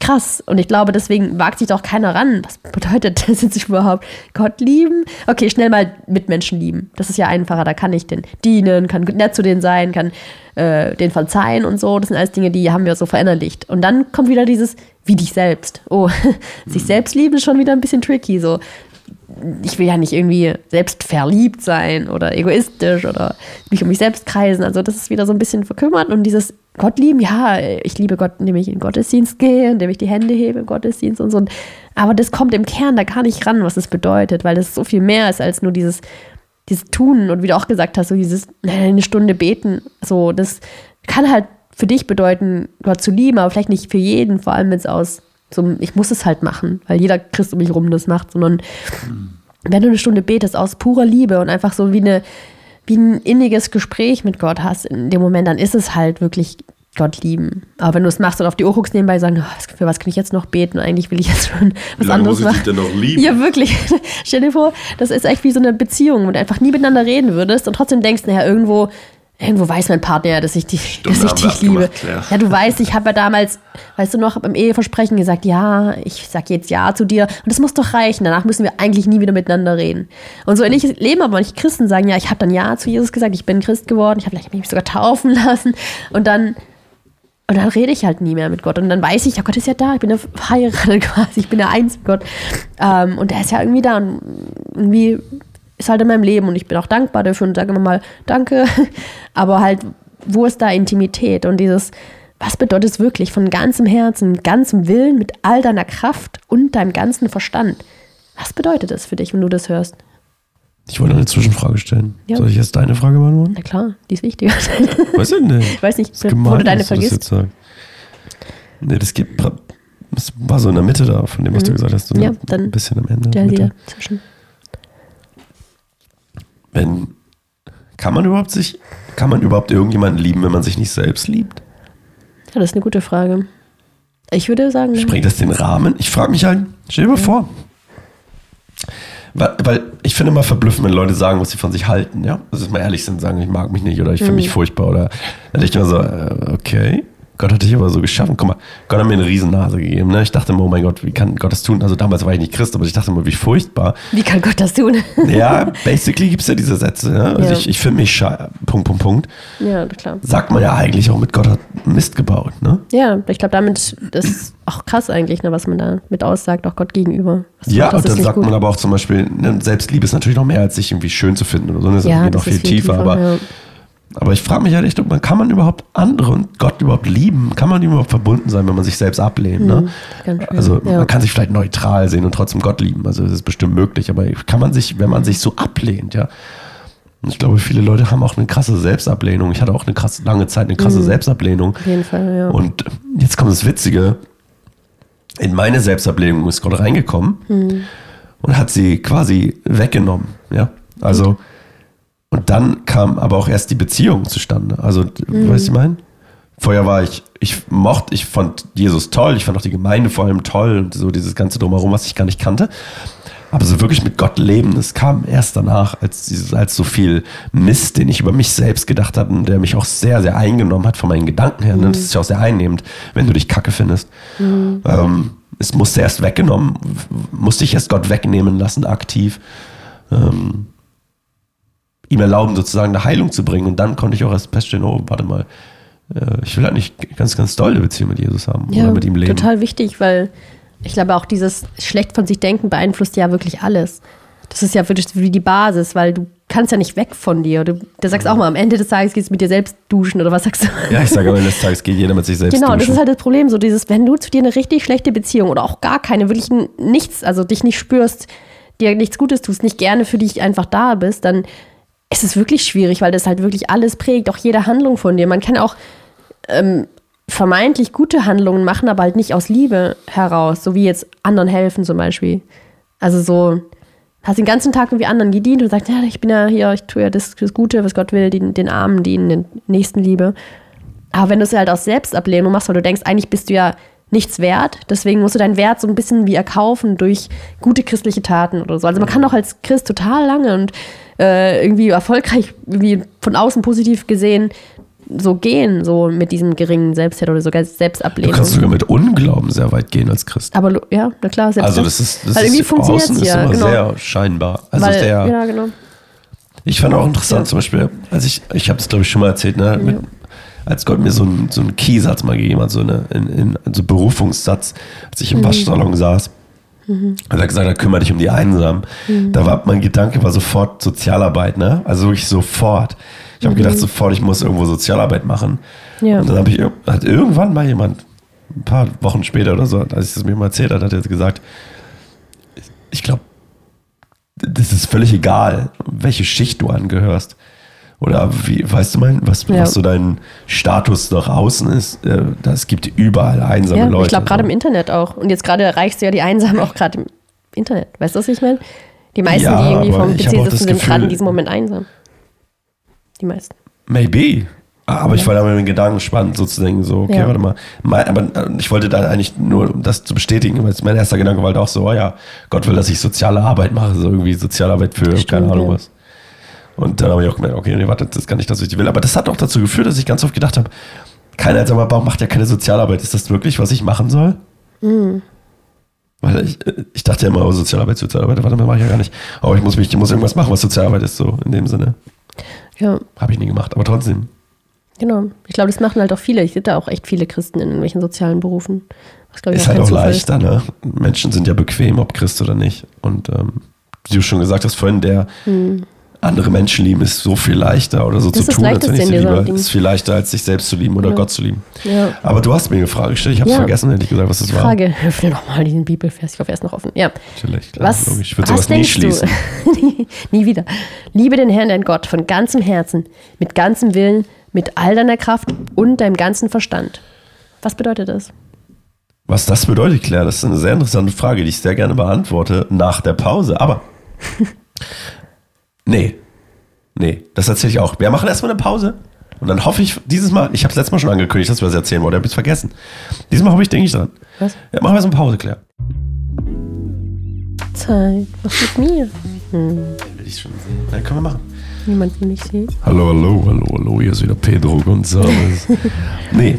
[SPEAKER 1] krass. Und ich glaube, deswegen wagt sich doch keiner ran. Was bedeutet das jetzt überhaupt? Gott lieben? Okay, schnell mal Mitmenschen lieben. Das ist ja einfacher. Da kann ich den dienen, kann nett zu denen sein, kann äh, den verzeihen und so. Das sind alles Dinge, die haben wir so verinnerlicht. Und dann kommt wieder dieses, wie dich selbst. Oh, sich selbst lieben ist schon wieder ein bisschen tricky. So, ich will ja nicht irgendwie selbst verliebt sein oder egoistisch oder mich um mich selbst kreisen. Also das ist wieder so ein bisschen verkümmert und dieses Gott lieben, ja, ich liebe Gott, indem ich in den Gottesdienst gehe, indem ich die Hände hebe im Gottesdienst und so. Aber das kommt im Kern da gar nicht ran, was das bedeutet, weil das so viel mehr ist als nur dieses, dieses Tun und wie du auch gesagt hast, so dieses eine Stunde beten. So, das kann halt für dich bedeuten, Gott zu lieben, aber vielleicht nicht für jeden, vor allem wenn es aus so, ich muss es halt machen, weil jeder Christ um mich rum das macht, sondern wenn du eine Stunde betest aus purer Liebe und einfach so wie, eine, wie ein inniges Gespräch mit Gott hast in dem Moment, dann ist es halt wirklich Gott lieben. Aber wenn du es machst und auf die Ohr guckst nebenbei sagen, oh, für was kann ich jetzt noch beten? Und eigentlich will ich jetzt schon was
[SPEAKER 2] lange
[SPEAKER 1] anderes
[SPEAKER 2] muss ich dich
[SPEAKER 1] machen.
[SPEAKER 2] denn noch lieben?
[SPEAKER 1] Ja, wirklich. Stell dir vor, das ist echt wie so eine Beziehung, wo du einfach nie miteinander reden würdest und trotzdem denkst, naja, irgendwo, irgendwo weiß mein Partner ja, dass ich dich, dass ich dich liebe.
[SPEAKER 2] abgemacht, ja.
[SPEAKER 1] Ja, du weißt, ich habe ja damals, weißt du noch, beim Eheversprechen gesagt, ja, ich sag jetzt Ja zu dir. Und das muss doch reichen. Danach müssen wir eigentlich nie wieder miteinander reden. Und so ähnlich leben aber manche Christen sagen, ja, ich habe dann Ja zu Jesus gesagt, ich bin Christ geworden, ich habe vielleicht mich sogar taufen lassen. Und dann, und dann rede ich halt nie mehr mit Gott. Und dann weiß ich, ja, Gott ist ja da, ich bin ja verheiratet quasi, ich bin ja eins mit Gott. Ähm, und der ist ja irgendwie da. Und irgendwie ist halt in meinem Leben und ich bin auch dankbar dafür und sage immer mal Danke. Aber halt, wo ist da Intimität und dieses, was bedeutet es wirklich von ganzem Herzen, ganzem Willen, mit all deiner Kraft und deinem ganzen Verstand? Was bedeutet das für dich, wenn du das hörst?
[SPEAKER 2] Ich wollte eine Zwischenfrage stellen.
[SPEAKER 1] Ja.
[SPEAKER 2] Soll ich jetzt deine Frage beantworten?
[SPEAKER 1] Na klar, die ist wichtiger.
[SPEAKER 2] Du nicht?
[SPEAKER 1] Ich weiß nicht,
[SPEAKER 2] gemein,
[SPEAKER 1] wo du deine
[SPEAKER 2] dass du das
[SPEAKER 1] vergisst.
[SPEAKER 2] Nee, das gibt. Das war so in der Mitte da, von dem, was du gesagt hast. So
[SPEAKER 1] Mhm. Ja,
[SPEAKER 2] ein
[SPEAKER 1] dann
[SPEAKER 2] bisschen am Ende.
[SPEAKER 1] Stell
[SPEAKER 2] Mitte.
[SPEAKER 1] dir dazwischen.
[SPEAKER 2] Wenn, kann man überhaupt sich, kann man überhaupt irgendjemanden lieben, wenn man sich nicht selbst liebt?
[SPEAKER 1] Ja, das ist eine gute Frage. Ich würde sagen,
[SPEAKER 2] Sprengt das den Rahmen? Ich frage mich halt, stell dir mal vor. Weil, weil ich finde immer verblüffend, wenn Leute sagen, was sie von sich halten, ja. Also, mal ehrlich sind, sagen, ich mag mich nicht oder ich finde mich furchtbar oder dann denke ich mir so, äh, okay. Gott hat dich aber so geschaffen. Guck mal, Gott hat mir eine Riesennase gegeben. Ne? Ich dachte immer, oh mein Gott, wie kann Gott das tun? Also damals war ich nicht Christ, aber ich dachte immer, wie furchtbar.
[SPEAKER 1] wie kann Gott das tun?
[SPEAKER 2] Ja, basically gibt es ja diese Sätze. Ja? Also
[SPEAKER 1] Ja.
[SPEAKER 2] ich, ich finde mich schei- Punkt, Punkt, Punkt.
[SPEAKER 1] ja, klar.
[SPEAKER 2] Sagt man ja eigentlich auch mit Gott hat Mist gebaut. Ne?
[SPEAKER 1] Ja, ich glaube, damit ist auch krass eigentlich, ne, was man da mit aussagt, auch Gott gegenüber. Was
[SPEAKER 2] Ja, und
[SPEAKER 1] ist
[SPEAKER 2] dann sagt
[SPEAKER 1] gut.
[SPEAKER 2] man aber auch zum Beispiel, ne, Selbstliebe ist natürlich noch mehr, als sich irgendwie schön zu finden oder so. Das
[SPEAKER 1] ja,
[SPEAKER 2] geht
[SPEAKER 1] das
[SPEAKER 2] noch viel,
[SPEAKER 1] ist
[SPEAKER 2] tiefer. aber,
[SPEAKER 1] ja.
[SPEAKER 2] Aber ich frage mich halt echt, ob man, kann man überhaupt andere und Gott überhaupt lieben? Kann man ihm überhaupt verbunden sein, wenn man sich selbst ablehnt? Ne?
[SPEAKER 1] schön,
[SPEAKER 2] Also
[SPEAKER 1] ja.
[SPEAKER 2] man kann sich vielleicht neutral sehen und trotzdem Gott lieben. Also das ist bestimmt möglich. Aber kann man sich, wenn man sich so ablehnt, ja. Und ich glaube, viele Leute haben auch eine krasse Selbstablehnung. Ich hatte auch eine krasse, lange Zeit eine krasse Selbstablehnung.
[SPEAKER 1] Auf jeden Fall, ja.
[SPEAKER 2] Und jetzt kommt das Witzige. In meine Selbstablehnung ist Gott reingekommen und hat sie quasi weggenommen. Ja, also und dann kam aber auch erst die Beziehung zustande. Also, weißt du, ich meine? Vorher war ich, ich mochte, ich fand Jesus toll, ich fand auch die Gemeinde vor allem toll und so dieses ganze Drumherum, was ich gar nicht kannte. Aber so wirklich mit Gott leben, das kam erst danach, als, dieses, als so viel Mist, den ich über mich selbst gedacht habe und der mich auch sehr, sehr eingenommen hat von meinen Gedanken her. Ne? Das ist ja auch sehr einnehmend, wenn du dich kacke findest. Ähm, es musste erst weggenommen, musste ich erst Gott wegnehmen lassen, aktiv. Ähm, ihm erlauben, sozusagen eine Heilung zu bringen. Und dann konnte ich auch erst feststellen, oh, warte mal, äh, ich will halt nicht ganz, ganz doll eine Beziehung mit Jesus haben
[SPEAKER 1] ja,
[SPEAKER 2] oder mit ihm leben.
[SPEAKER 1] total wichtig, weil ich glaube auch dieses schlecht von sich denken beeinflusst ja wirklich alles. Das ist ja wirklich wie die Basis, weil du kannst ja nicht weg von dir. Du, du sagst auch mal, am Ende des Tages gehst du mit dir selbst duschen oder was sagst du?
[SPEAKER 2] Ja, ich sage am Ende des Tages geht jeder mit sich selbst
[SPEAKER 1] Genau, das
[SPEAKER 2] duschen.
[SPEAKER 1] ist halt das Problem, so dieses, wenn du zu dir eine richtig schlechte Beziehung oder auch gar keine, wirklich nichts, also dich nicht spürst, dir nichts Gutes tust, nicht gerne für dich einfach da bist, dann ist es wirklich schwierig, weil das halt wirklich alles prägt, auch jede Handlung von dir. Man kann auch ähm, vermeintlich gute Handlungen machen, aber halt nicht aus Liebe heraus, so wie jetzt anderen helfen zum Beispiel. Also so, hast den ganzen Tag irgendwie anderen gedient und sagst, ja, ich bin ja hier, ich tue ja das, das Gute, was Gott will, den, den Armen dienen, den Nächstenliebe. Aber wenn du es halt aus Selbstablehnung machst, weil du denkst, eigentlich bist du ja nichts wert, deswegen musst du deinen Wert so ein bisschen wie erkaufen durch gute christliche Taten oder so. Also man kann doch als Christ total lange und äh, irgendwie erfolgreich, irgendwie von außen positiv gesehen, so gehen, so mit diesem geringen Selbstwert oder sogar
[SPEAKER 2] Du
[SPEAKER 1] Selbstablehnung.
[SPEAKER 2] kannst sogar mit Unglauben sehr weit gehen als Christ.
[SPEAKER 1] Aber ja, na klar, selbst
[SPEAKER 2] Also das ist, das
[SPEAKER 1] weil irgendwie
[SPEAKER 2] ist
[SPEAKER 1] funktioniert
[SPEAKER 2] außen
[SPEAKER 1] es
[SPEAKER 2] ist
[SPEAKER 1] ja,
[SPEAKER 2] immer
[SPEAKER 1] genau.
[SPEAKER 2] sehr scheinbar. Also
[SPEAKER 1] weil,
[SPEAKER 2] der,
[SPEAKER 1] ja, genau.
[SPEAKER 2] Ich fand auch interessant
[SPEAKER 1] Ja.
[SPEAKER 2] zum Beispiel, als ich, ich habe es glaube ich schon mal erzählt, ne, mit, als Gott mir so einen so einen Keysatz mal gegeben hat, so eine in, in, so einen Berufungssatz, als ich im
[SPEAKER 1] Mhm.
[SPEAKER 2] Waschsalon saß, hat er gesagt, er kümmere dich um die Einsamen.
[SPEAKER 1] Mhm.
[SPEAKER 2] Da war mein Gedanke war sofort Sozialarbeit, ne? Also wirklich sofort. Ich habe gedacht sofort, ich muss irgendwo Sozialarbeit machen.
[SPEAKER 1] Mhm. Ja.
[SPEAKER 2] Und dann habe ich hat irgendwann mal jemand ein paar Wochen später oder so, als ich das mir mal erzählt hat, hat er gesagt, ich glaube, das ist völlig egal, welche Schicht du angehörst. Oder wie, weißt du mein, was,
[SPEAKER 1] Ja.
[SPEAKER 2] was so dein Status nach außen ist? Äh, Das gibt überall einsame
[SPEAKER 1] Ja,
[SPEAKER 2] Leute.
[SPEAKER 1] ich glaube gerade im Internet auch. Und jetzt gerade erreichst du ja die Einsamen auch gerade im Internet. Weißt du, was ich meine? Die meisten,
[SPEAKER 2] Ja,
[SPEAKER 1] die irgendwie
[SPEAKER 2] aber
[SPEAKER 1] vom PC sitzen, sind gerade in diesem Moment einsam. Die meisten.
[SPEAKER 2] Maybe. Aber ich war da mit den Gedanken spannend, so zu denken, so, okay,
[SPEAKER 1] Ja.
[SPEAKER 2] warte mal. Mein, aber äh, ich wollte da eigentlich nur, um das zu bestätigen, weil mein erster Gedanke war halt auch so, oh ja, Gott will, dass ich soziale Arbeit mache, so irgendwie Sozialarbeit für
[SPEAKER 1] Stimmt,
[SPEAKER 2] keine Ahnung
[SPEAKER 1] ja.
[SPEAKER 2] was. Und dann habe ich auch gemerkt, okay, nee, warte, das ist gar nicht das, was ich will. Aber das hat auch dazu geführt, dass ich ganz oft gedacht habe, kein einsamer Baum macht ja keine Sozialarbeit. Ist das wirklich, was ich machen soll?
[SPEAKER 1] Mhm.
[SPEAKER 2] Weil ich, ich dachte ja immer, oh, Sozialarbeit, Sozialarbeit, warte mal, mache ich ja gar nicht. Aber ich muss mich, ich muss irgendwas machen, was Sozialarbeit ist, so in dem Sinne.
[SPEAKER 1] Ja,
[SPEAKER 2] Habe ich nie gemacht, aber trotzdem.
[SPEAKER 1] genau. Ich glaube, das machen halt auch viele. Ich sehe da auch echt viele Christen in irgendwelchen sozialen Berufen. Was, ich,
[SPEAKER 2] Ist halt
[SPEAKER 1] kein
[SPEAKER 2] auch
[SPEAKER 1] Zufall
[SPEAKER 2] leichter, ne? Menschen sind ja bequem, ob Christ oder nicht. Und ähm, wie du schon gesagt hast vorhin, der andere Menschen lieben ist so viel leichter oder so.
[SPEAKER 1] Das
[SPEAKER 2] zu tun, als wenn ich sie liebe.
[SPEAKER 1] Ding.
[SPEAKER 2] Ist viel leichter, als sich selbst zu lieben oder
[SPEAKER 1] Ja.
[SPEAKER 2] Gott zu lieben.
[SPEAKER 1] Ja.
[SPEAKER 2] Aber du hast mir eine Frage gestellt, ich habe es
[SPEAKER 1] Ja.
[SPEAKER 2] vergessen, ehrlich gesagt, was das war.
[SPEAKER 1] Frage, öffne nochmal diesen Bibelvers. Ich hoffe, er ist noch offen. Ja.
[SPEAKER 2] Natürlich, klar,
[SPEAKER 1] Was,
[SPEAKER 2] logisch. Ich würde
[SPEAKER 1] was
[SPEAKER 2] sowas nie schließen.
[SPEAKER 1] nie wieder. Liebe den Herrn, dein Gott, von ganzem Herzen, mit ganzem Willen, mit all deiner Kraft und deinem ganzen Verstand. Was bedeutet das?
[SPEAKER 2] Was das bedeutet, Claire, das ist eine sehr interessante Frage, die ich sehr gerne beantworte nach der Pause. Aber nee, nee, das erzähle ich auch. Wir machen erstmal eine Pause und dann hoffe ich dieses Mal, ich habe es letztes Mal schon angekündigt, dass wir das erzählen wollen, ich habe es vergessen. Diesmal hoffe ich, denke ich dran.
[SPEAKER 1] Was?
[SPEAKER 2] Ja, machen wir erstmal eine Pause, Claire.
[SPEAKER 1] Zeit. Was mit mir?
[SPEAKER 2] Will ich schon sehen. Ja, können wir machen.
[SPEAKER 1] Niemand will mich sehen.
[SPEAKER 2] Hallo, hallo, hallo, hallo, hier ist wieder Pedro González. nee.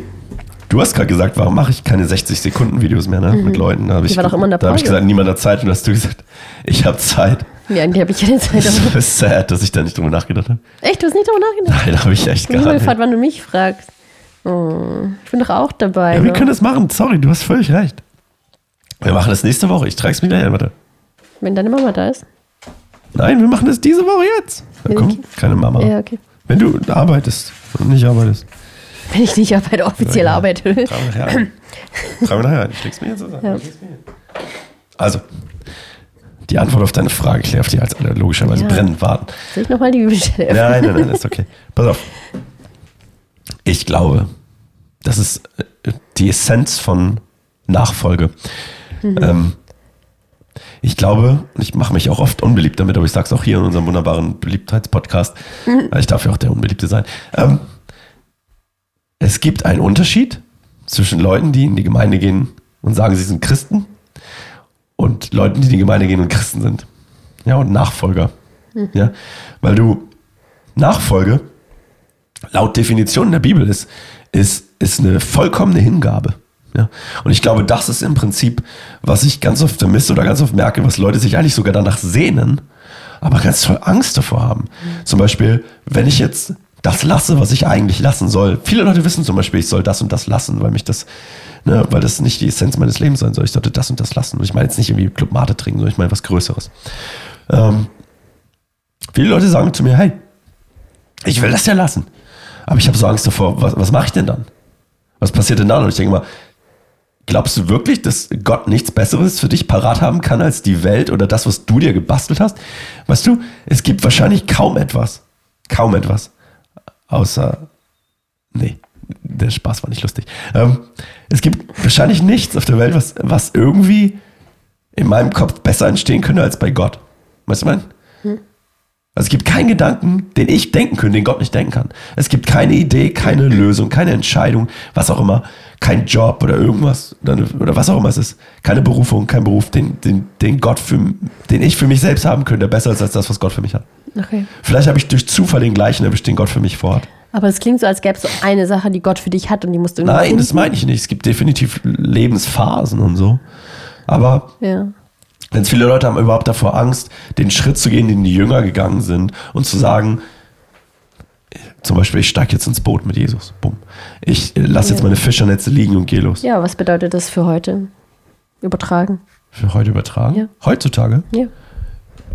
[SPEAKER 2] Du hast gerade gesagt, warum mache ich keine 60-Sekunden-Videos mehr ne? mit Leuten? Da habe ich,
[SPEAKER 1] Mhm. war doch immer in der
[SPEAKER 2] da hab ich gesagt, niemand hat Zeit. Und hast du gesagt, ich habe Zeit.
[SPEAKER 1] Ja, eigentlich habe ich keine Zeit.
[SPEAKER 2] Das
[SPEAKER 1] Aber
[SPEAKER 2] ist sad, dass ich da nicht drüber nachgedacht habe.
[SPEAKER 1] echt, du hast nicht darüber nachgedacht?
[SPEAKER 2] Nein, habe ich echt
[SPEAKER 1] Ich
[SPEAKER 2] gar nicht.
[SPEAKER 1] gefragt, wann du mich fragst. Oh, ich bin doch auch dabei.
[SPEAKER 2] Ja, wir
[SPEAKER 1] ne?
[SPEAKER 2] können das machen. Sorry, du hast völlig recht. Wir machen das nächste Woche. Ich trage es mir gleich ein, warte.
[SPEAKER 1] Wenn deine Mama da ist.
[SPEAKER 2] Nein, wir machen das diese Woche jetzt. Na, komm,
[SPEAKER 1] Okay.
[SPEAKER 2] keine Mama.
[SPEAKER 1] Ja, okay.
[SPEAKER 2] Wenn du arbeitest und nicht arbeitest,
[SPEAKER 1] Wenn ich nicht arbeite, offiziell
[SPEAKER 2] Ja.
[SPEAKER 1] arbeite.
[SPEAKER 2] trag mir nachher ein. Trag mir nachher ein. Ich leg's mir jetzt so
[SPEAKER 1] Ja.
[SPEAKER 2] Also, die Antwort auf deine Frage, Claire, auf die als alle logischerweise
[SPEAKER 1] Ja.
[SPEAKER 2] brennend warten.
[SPEAKER 1] Soll ich nochmal die Bibelstelle öffnen?
[SPEAKER 2] Nein, nein, nein, ist okay. Pass auf. Ich glaube, das ist äh, die Essenz von Nachfolge. Ähm, ich glaube, und ich mache mich auch oft unbeliebt damit, aber ich sage es auch hier in unserem wunderbaren Beliebtheitspodcast, weil ich darf ja auch der Unbeliebte sein. Ähm, es gibt einen Unterschied zwischen Leuten, die in die Gemeinde gehen und sagen, sie sind Christen Leuten, die in die Gemeinde gehen und Christen sind. Ja, und Nachfolger. Ja, weil du Nachfolge laut Definition der Bibel ist, ist, ist eine vollkommene Hingabe. Ja? Und ich glaube, das ist im Prinzip, was ich ganz oft vermisse oder ganz oft merke, was Leute sich eigentlich sogar danach sehnen, aber ganz voll Angst davor haben. Zum Beispiel, wenn ich jetzt das lasse, was ich eigentlich lassen soll. Viele Leute wissen zum Beispiel, ich soll das und das lassen, weil mich das, ne, weil das nicht die Essenz meines Lebens sein soll. Ich sollte das und das lassen. Und ich meine jetzt nicht irgendwie Club Mate trinken, sondern ich meine was Größeres. Ähm, Viele Leute sagen zu mir, hey, ich will das ja lassen. Aber ich habe so Angst davor, was, was mache ich denn dann? Was passiert denn dann? Und ich denke mal, glaubst du wirklich, dass Gott nichts Besseres für dich parat haben kann als die Welt oder das, was du dir gebastelt hast? Weißt du, es gibt wahrscheinlich kaum etwas, kaum etwas, außer, nee, der Spaß war nicht lustig. Ähm, es gibt wahrscheinlich nichts auf der Welt, was, was irgendwie in meinem Kopf besser entstehen könnte als bei Gott. Weißt du, mein? Also es gibt keinen Gedanken, den ich denken könnte, den Gott nicht denken kann. Es gibt keine Idee, keine Lösung, keine Entscheidung, was auch immer, kein Job oder irgendwas oder, oder was auch immer es ist. Keine Berufung, kein Beruf, den, den, den Gott für, den ich für mich selbst haben könnte, besser ist als das, was Gott für mich hat.
[SPEAKER 1] Okay.
[SPEAKER 2] Vielleicht habe ich durch Zufall den gleichen erwischt, den Gott für mich vorhat.
[SPEAKER 1] Aber es klingt so, als gäbe es so eine Sache, die Gott für dich hat und die musst du irgendwie
[SPEAKER 2] Nein,
[SPEAKER 1] finden.
[SPEAKER 2] das meine ich nicht. Es gibt definitiv Lebensphasen und so. Aber
[SPEAKER 1] Ja.
[SPEAKER 2] Ganz viele Leute haben überhaupt davor Angst, den Schritt zu gehen, den die Jünger gegangen sind und zu sagen, zum Beispiel, ich steige jetzt ins Boot mit Jesus. Bumm. Ich lasse jetzt
[SPEAKER 1] Ja.
[SPEAKER 2] meine Fischernetze liegen und gehe los.
[SPEAKER 1] ja, was bedeutet das für heute? Übertragen.
[SPEAKER 2] Für heute übertragen.
[SPEAKER 1] Ja.
[SPEAKER 2] Heutzutage.
[SPEAKER 1] Ja.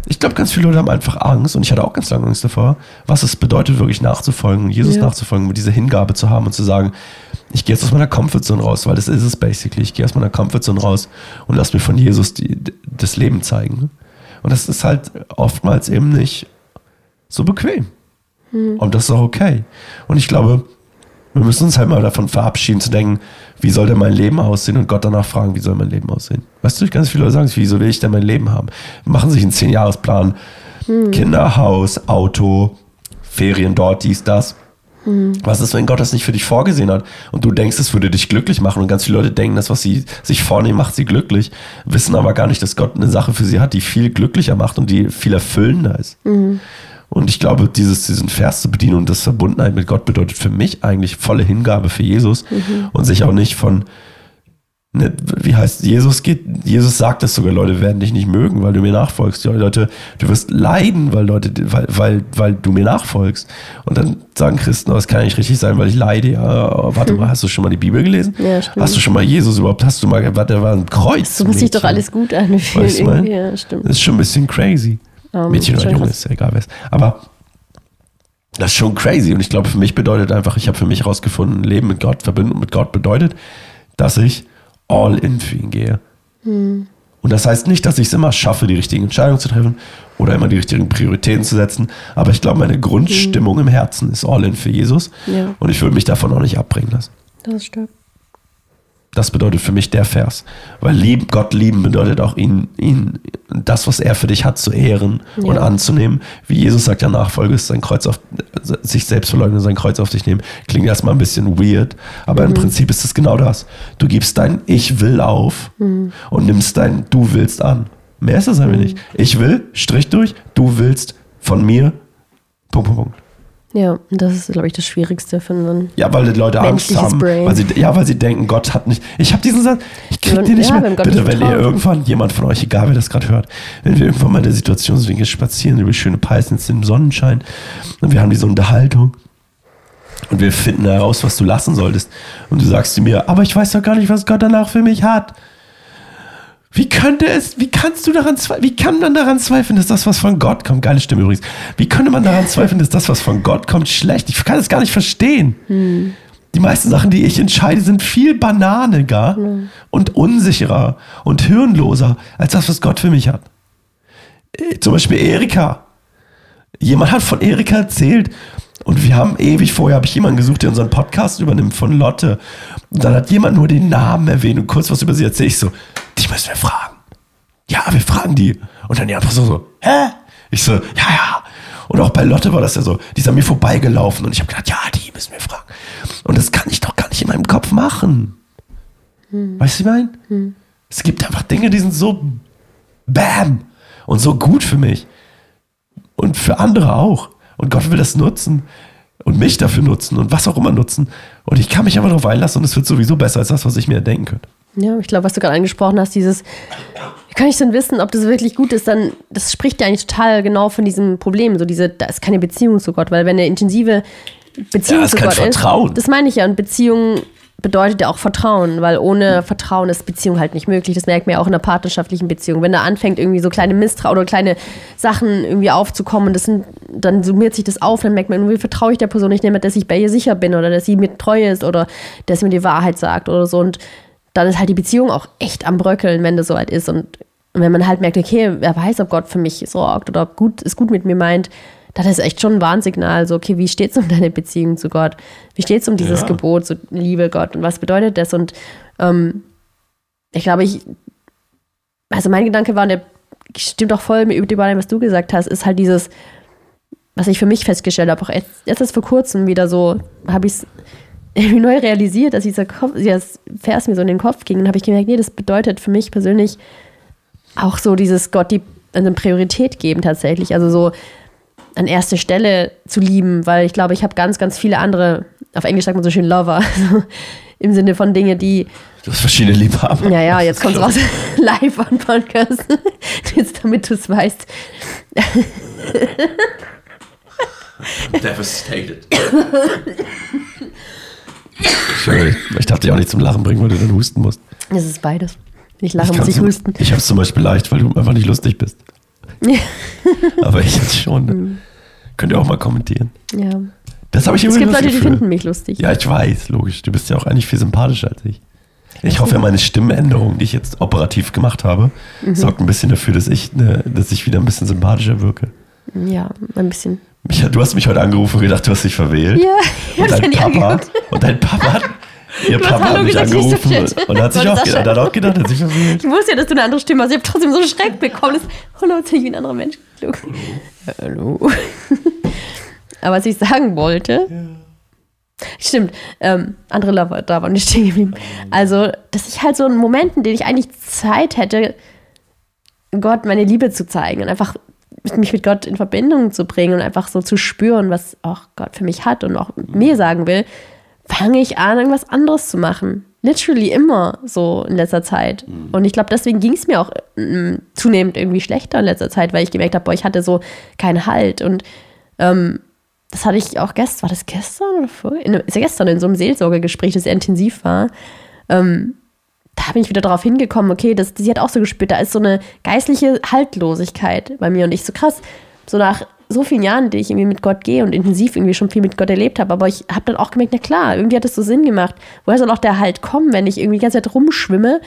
[SPEAKER 2] Ich glaube, ganz viele Leute haben einfach Angst und ich hatte auch ganz lange Angst davor, was es bedeutet, wirklich nachzufolgen Jesus
[SPEAKER 1] Ja.
[SPEAKER 2] nachzufolgen, diese Hingabe zu haben und zu sagen, ich gehe jetzt aus meiner Comfortzone raus, weil das ist es basically. Ich gehe aus meiner Comfortzone raus und lass mir von Jesus die, das Leben zeigen. Und das ist halt oftmals eben nicht so bequem. Und das ist auch okay. Und ich glaube, wir müssen uns halt mal davon verabschieden, zu denken, wie soll denn mein Leben aussehen und Gott danach fragen, wie soll mein Leben aussehen. Weißt du, ganz viele Leute sagen, wieso will ich denn mein Leben haben? Machen sich einen Zehn-Jahres-Plan, Kinder, Haus, Auto, Ferien dort, dies, das. Was ist, wenn Gott das nicht für dich vorgesehen hat und du denkst, es würde dich glücklich machen und ganz viele Leute denken, das, was sie sich vornehmen, macht sie glücklich, wissen aber gar nicht, dass Gott eine Sache für sie hat, die viel glücklicher macht und die viel erfüllender ist. Und ich glaube, dieses, diesen Vers zu bedienen und das Verbundenheit mit Gott bedeutet für mich eigentlich volle Hingabe für Jesus und sich auch nicht von, ne, wie heißt Jesus geht, Jesus sagt es sogar, Leute werden dich nicht mögen, weil du mir nachfolgst. Ja, Leute, du wirst leiden, weil Leute, weil, weil, weil du mir nachfolgst. Und dann sagen Christen, oh, das kann nicht richtig sein, weil ich leide. Ja, warte mal, hast du schon mal die Bibel gelesen?
[SPEAKER 1] Ja, stimmt.
[SPEAKER 2] hast du schon mal Jesus überhaupt? Hast du mal, warte, war ein Kreuz.
[SPEAKER 1] So muss sich doch alles gut anfühlen.
[SPEAKER 2] Weißt du,
[SPEAKER 1] ja, stimmt.
[SPEAKER 2] Das ist schon ein bisschen crazy.
[SPEAKER 1] Ähm,
[SPEAKER 2] Mädchen oder Junge, ist ja egal wer es. Aber das ist schon crazy. Und ich glaube, für mich bedeutet einfach, ich habe für mich herausgefunden, Leben mit Gott, Verbindung mit Gott bedeutet, dass ich all in für ihn gehe.
[SPEAKER 1] Hm.
[SPEAKER 2] Und das heißt nicht, dass ich es immer schaffe, die richtigen Entscheidungen zu treffen oder immer die richtigen Prioritäten zu setzen. Aber ich glaube, meine Grundstimmung im Herzen ist all in für Jesus.
[SPEAKER 1] Ja.
[SPEAKER 2] Und ich würde mich davon auch nicht abbringen lassen.
[SPEAKER 1] Das ist stark.
[SPEAKER 2] Das bedeutet für mich der Vers. Weil lieben, Gott lieben bedeutet auch ihn, ihn, das, was er für dich hat, zu ehren und
[SPEAKER 1] Ja.
[SPEAKER 2] anzunehmen. Wie Jesus sagt, ja, Nachfolge ist sein Kreuz auf, sich selbst verleugnen, sein Kreuz auf sich nehmen. Klingt erstmal ein bisschen weird, aber
[SPEAKER 1] Mhm.
[SPEAKER 2] im Prinzip ist es genau das. Du gibst dein Ich will auf
[SPEAKER 1] Mhm.
[SPEAKER 2] und nimmst dein Du willst an. Mehr ist es einfach nicht. Ich will, Strich durch, du willst von mir, Punkt, Punkt, Punkt.
[SPEAKER 1] Ja, das ist, glaube ich, das Schwierigste für einen.
[SPEAKER 2] Ja, weil die Leute Angst haben.
[SPEAKER 1] Brain.
[SPEAKER 2] Weil sie, ja, weil sie denken, Gott hat nicht. Ich habe diesen Satz, ich krieg
[SPEAKER 1] Ja,
[SPEAKER 2] den nicht
[SPEAKER 1] ja,
[SPEAKER 2] mehr. Bitte, wenn ihr irgendwann, jemand von euch, egal wer das gerade hört, wenn wir irgendwann mal in der Situation sind, wir spazieren über schöne Peisnitz im Sonnenschein und wir haben diese Unterhaltung und wir finden heraus, was du lassen solltest. Und du sagst zu mir, aber ich weiß doch gar nicht, was Gott danach für mich hat. Wie könnte es, wie kannst du daran zweifeln, wie kann man daran zweifeln, dass das, was von Gott kommt, geile Stimme übrigens, wie könnte man daran zweifeln, dass das, was von Gott kommt, schlecht? Ich kann es gar nicht verstehen. Die meisten Sachen, die ich entscheide, sind viel bananiger und unsicherer und hirnloser als das, was Gott für mich hat. Äh, Zum Beispiel Erika. Jemand hat von Erika erzählt und wir haben ewig vorher, habe ich jemanden gesucht, der unseren Podcast übernimmt von Lotte. Und dann hat jemand nur den Namen erwähnt und kurz was über sie erzählt. Ich so, die müssen wir fragen. Ja, wir fragen die. Und dann die andere Person so, hä? Ich so, ja, ja. Und auch bei Lotte war das ja so, die ist an mir vorbeigelaufen und ich habe gedacht, ja, die müssen wir fragen. Und das kann ich doch gar nicht in meinem Kopf machen. Weißt du, wie ich meine? Es gibt einfach Dinge, die sind so bam und so gut für mich und für andere auch. Und Gott will das nutzen und mich dafür nutzen und was auch immer nutzen. Und ich kann mich einfach darauf einlassen und es wird sowieso besser als das, was ich mir denken könnte.
[SPEAKER 1] Ja, ich glaube, was du gerade angesprochen hast, dieses, wie kann ich denn wissen, ob das wirklich gut ist, dann, das spricht ja eigentlich total genau von diesem Problem. So diese, da ist keine Beziehung zu Gott, weil wenn eine intensive Beziehung
[SPEAKER 2] Ja, ist
[SPEAKER 1] zu Gott
[SPEAKER 2] Vertrauen.
[SPEAKER 1] ist, das meine ich ja, und Beziehung bedeutet ja auch Vertrauen, weil ohne Vertrauen ist Beziehung halt nicht möglich. Das merkt man ja auch in einer partnerschaftlichen Beziehung. Wenn da anfängt, irgendwie so kleine Misstrauen oder kleine Sachen irgendwie aufzukommen, das sind, dann summiert sich das auf, dann merkt man, irgendwie vertraue ich der Person nicht mehr, dass ich bei ihr sicher bin oder dass sie mir treu ist oder dass sie mir die Wahrheit sagt oder so. Und dann ist halt die Beziehung auch echt am Bröckeln, wenn das so weit ist. Und wenn man halt merkt, okay, wer weiß, ob Gott für mich sorgt oder ob gut, es gut mit mir meint, das ist echt schon ein Warnsignal. So, okay, wie steht es um deine Beziehung zu Gott? Wie steht es um dieses
[SPEAKER 2] Ja.
[SPEAKER 1] Gebot, so liebe Gott? Und was bedeutet das? Und ähm, ich glaube, ich, also mein Gedanke war, und der stimmt auch voll mit überein, was du gesagt hast, ist halt dieses, was ich für mich festgestellt habe, auch jetzt, jetzt ist vor kurzem wieder so, habe ich es irgendwie neu realisiert, dass dieser Kopf, dieses Vers mir so in den Kopf ging, und habe ich gemerkt, nee, das bedeutet für mich persönlich auch so dieses Gott die eine Priorität geben tatsächlich. Also so an erste Stelle zu lieben, weil ich glaube, ich habe ganz, ganz viele andere, auf Englisch sagt man so schön Lover, also im Sinne von Dinge, die,
[SPEAKER 2] Du hast verschiedene Liebhaber.
[SPEAKER 1] ja, ja, jetzt kommt es raus, live on Podcast, jetzt damit du es weißt.
[SPEAKER 2] Devastated. Entschuldigung, ich dachte dich auch nicht zum Lachen bringen, weil du dann husten musst.
[SPEAKER 1] Es ist beides. Ich lache, muss
[SPEAKER 2] kann's-
[SPEAKER 1] ich husten.
[SPEAKER 2] Ich habe es zum Beispiel leicht, weil du einfach nicht lustig bist. Aber ich jetzt schon. Ne? Könnt ihr auch mal kommentieren.
[SPEAKER 1] Ja.
[SPEAKER 2] Das habe ich
[SPEAKER 1] Es
[SPEAKER 2] immer
[SPEAKER 1] gibt
[SPEAKER 2] das
[SPEAKER 1] Leute, die finden mich lustig.
[SPEAKER 2] Ja, ich weiß, logisch. Du bist ja auch eigentlich viel sympathischer als ich. Ich hoffe, meine Stimmänderung, die ich jetzt operativ gemacht habe,
[SPEAKER 1] Mhm.
[SPEAKER 2] sorgt ein bisschen dafür, dass ich, ne, dass ich wieder ein bisschen sympathischer wirke.
[SPEAKER 1] Ja, ein bisschen.
[SPEAKER 2] Micha, du hast mich heute angerufen und gedacht, du hast dich verwählt.
[SPEAKER 1] Ja, ich
[SPEAKER 2] und
[SPEAKER 1] mir
[SPEAKER 2] dein Papa, und dein Papa hat, ihr Papa hat
[SPEAKER 1] Hallo
[SPEAKER 2] mich angerufen und, und hat sich auch, gedacht, hat auch gedacht, hat sich verwählt.
[SPEAKER 1] Ich wusste ja, dass du eine andere Stimme hast. Ich habe trotzdem so einen Schreck bekommen. Das, hallo, jetzt bin ich wie ein anderer Mensch. geklungen. Hallo. Aber was ich sagen wollte. Stimmt, ähm, andere Lover, da waren nicht stehen geblieben. Also, dass ich halt so in Momenten, in denen ich eigentlich Zeit hätte, Gott meine Liebe zu zeigen und einfach mich mit Gott in Verbindung zu bringen und einfach so zu spüren, was auch Gott für mich hat und auch mir sagen will, fange ich an, irgendwas anderes zu machen. Literally immer so in letzter Zeit. Und ich glaube, deswegen ging es mir auch ähm, zunehmend irgendwie schlechter in letzter Zeit, weil ich gemerkt habe, boah, ich hatte so keinen Halt. Und ähm, das hatte ich auch gestern, war das gestern oder vorher? In, ist ja gestern in so einem Seelsorgegespräch, das sehr intensiv war. Ähm, da bin ich wieder darauf hingekommen, okay, das, sie hat auch so gespürt, da ist so eine geistliche Haltlosigkeit bei mir und ich so krass, so nach so vielen Jahren, die ich irgendwie mit Gott gehe und intensiv irgendwie schon viel mit Gott erlebt habe, aber ich habe dann auch gemerkt, na klar, irgendwie hat es so Sinn gemacht. Woher soll auch der Halt kommen, wenn ich irgendwie die ganze Zeit rumschwimme?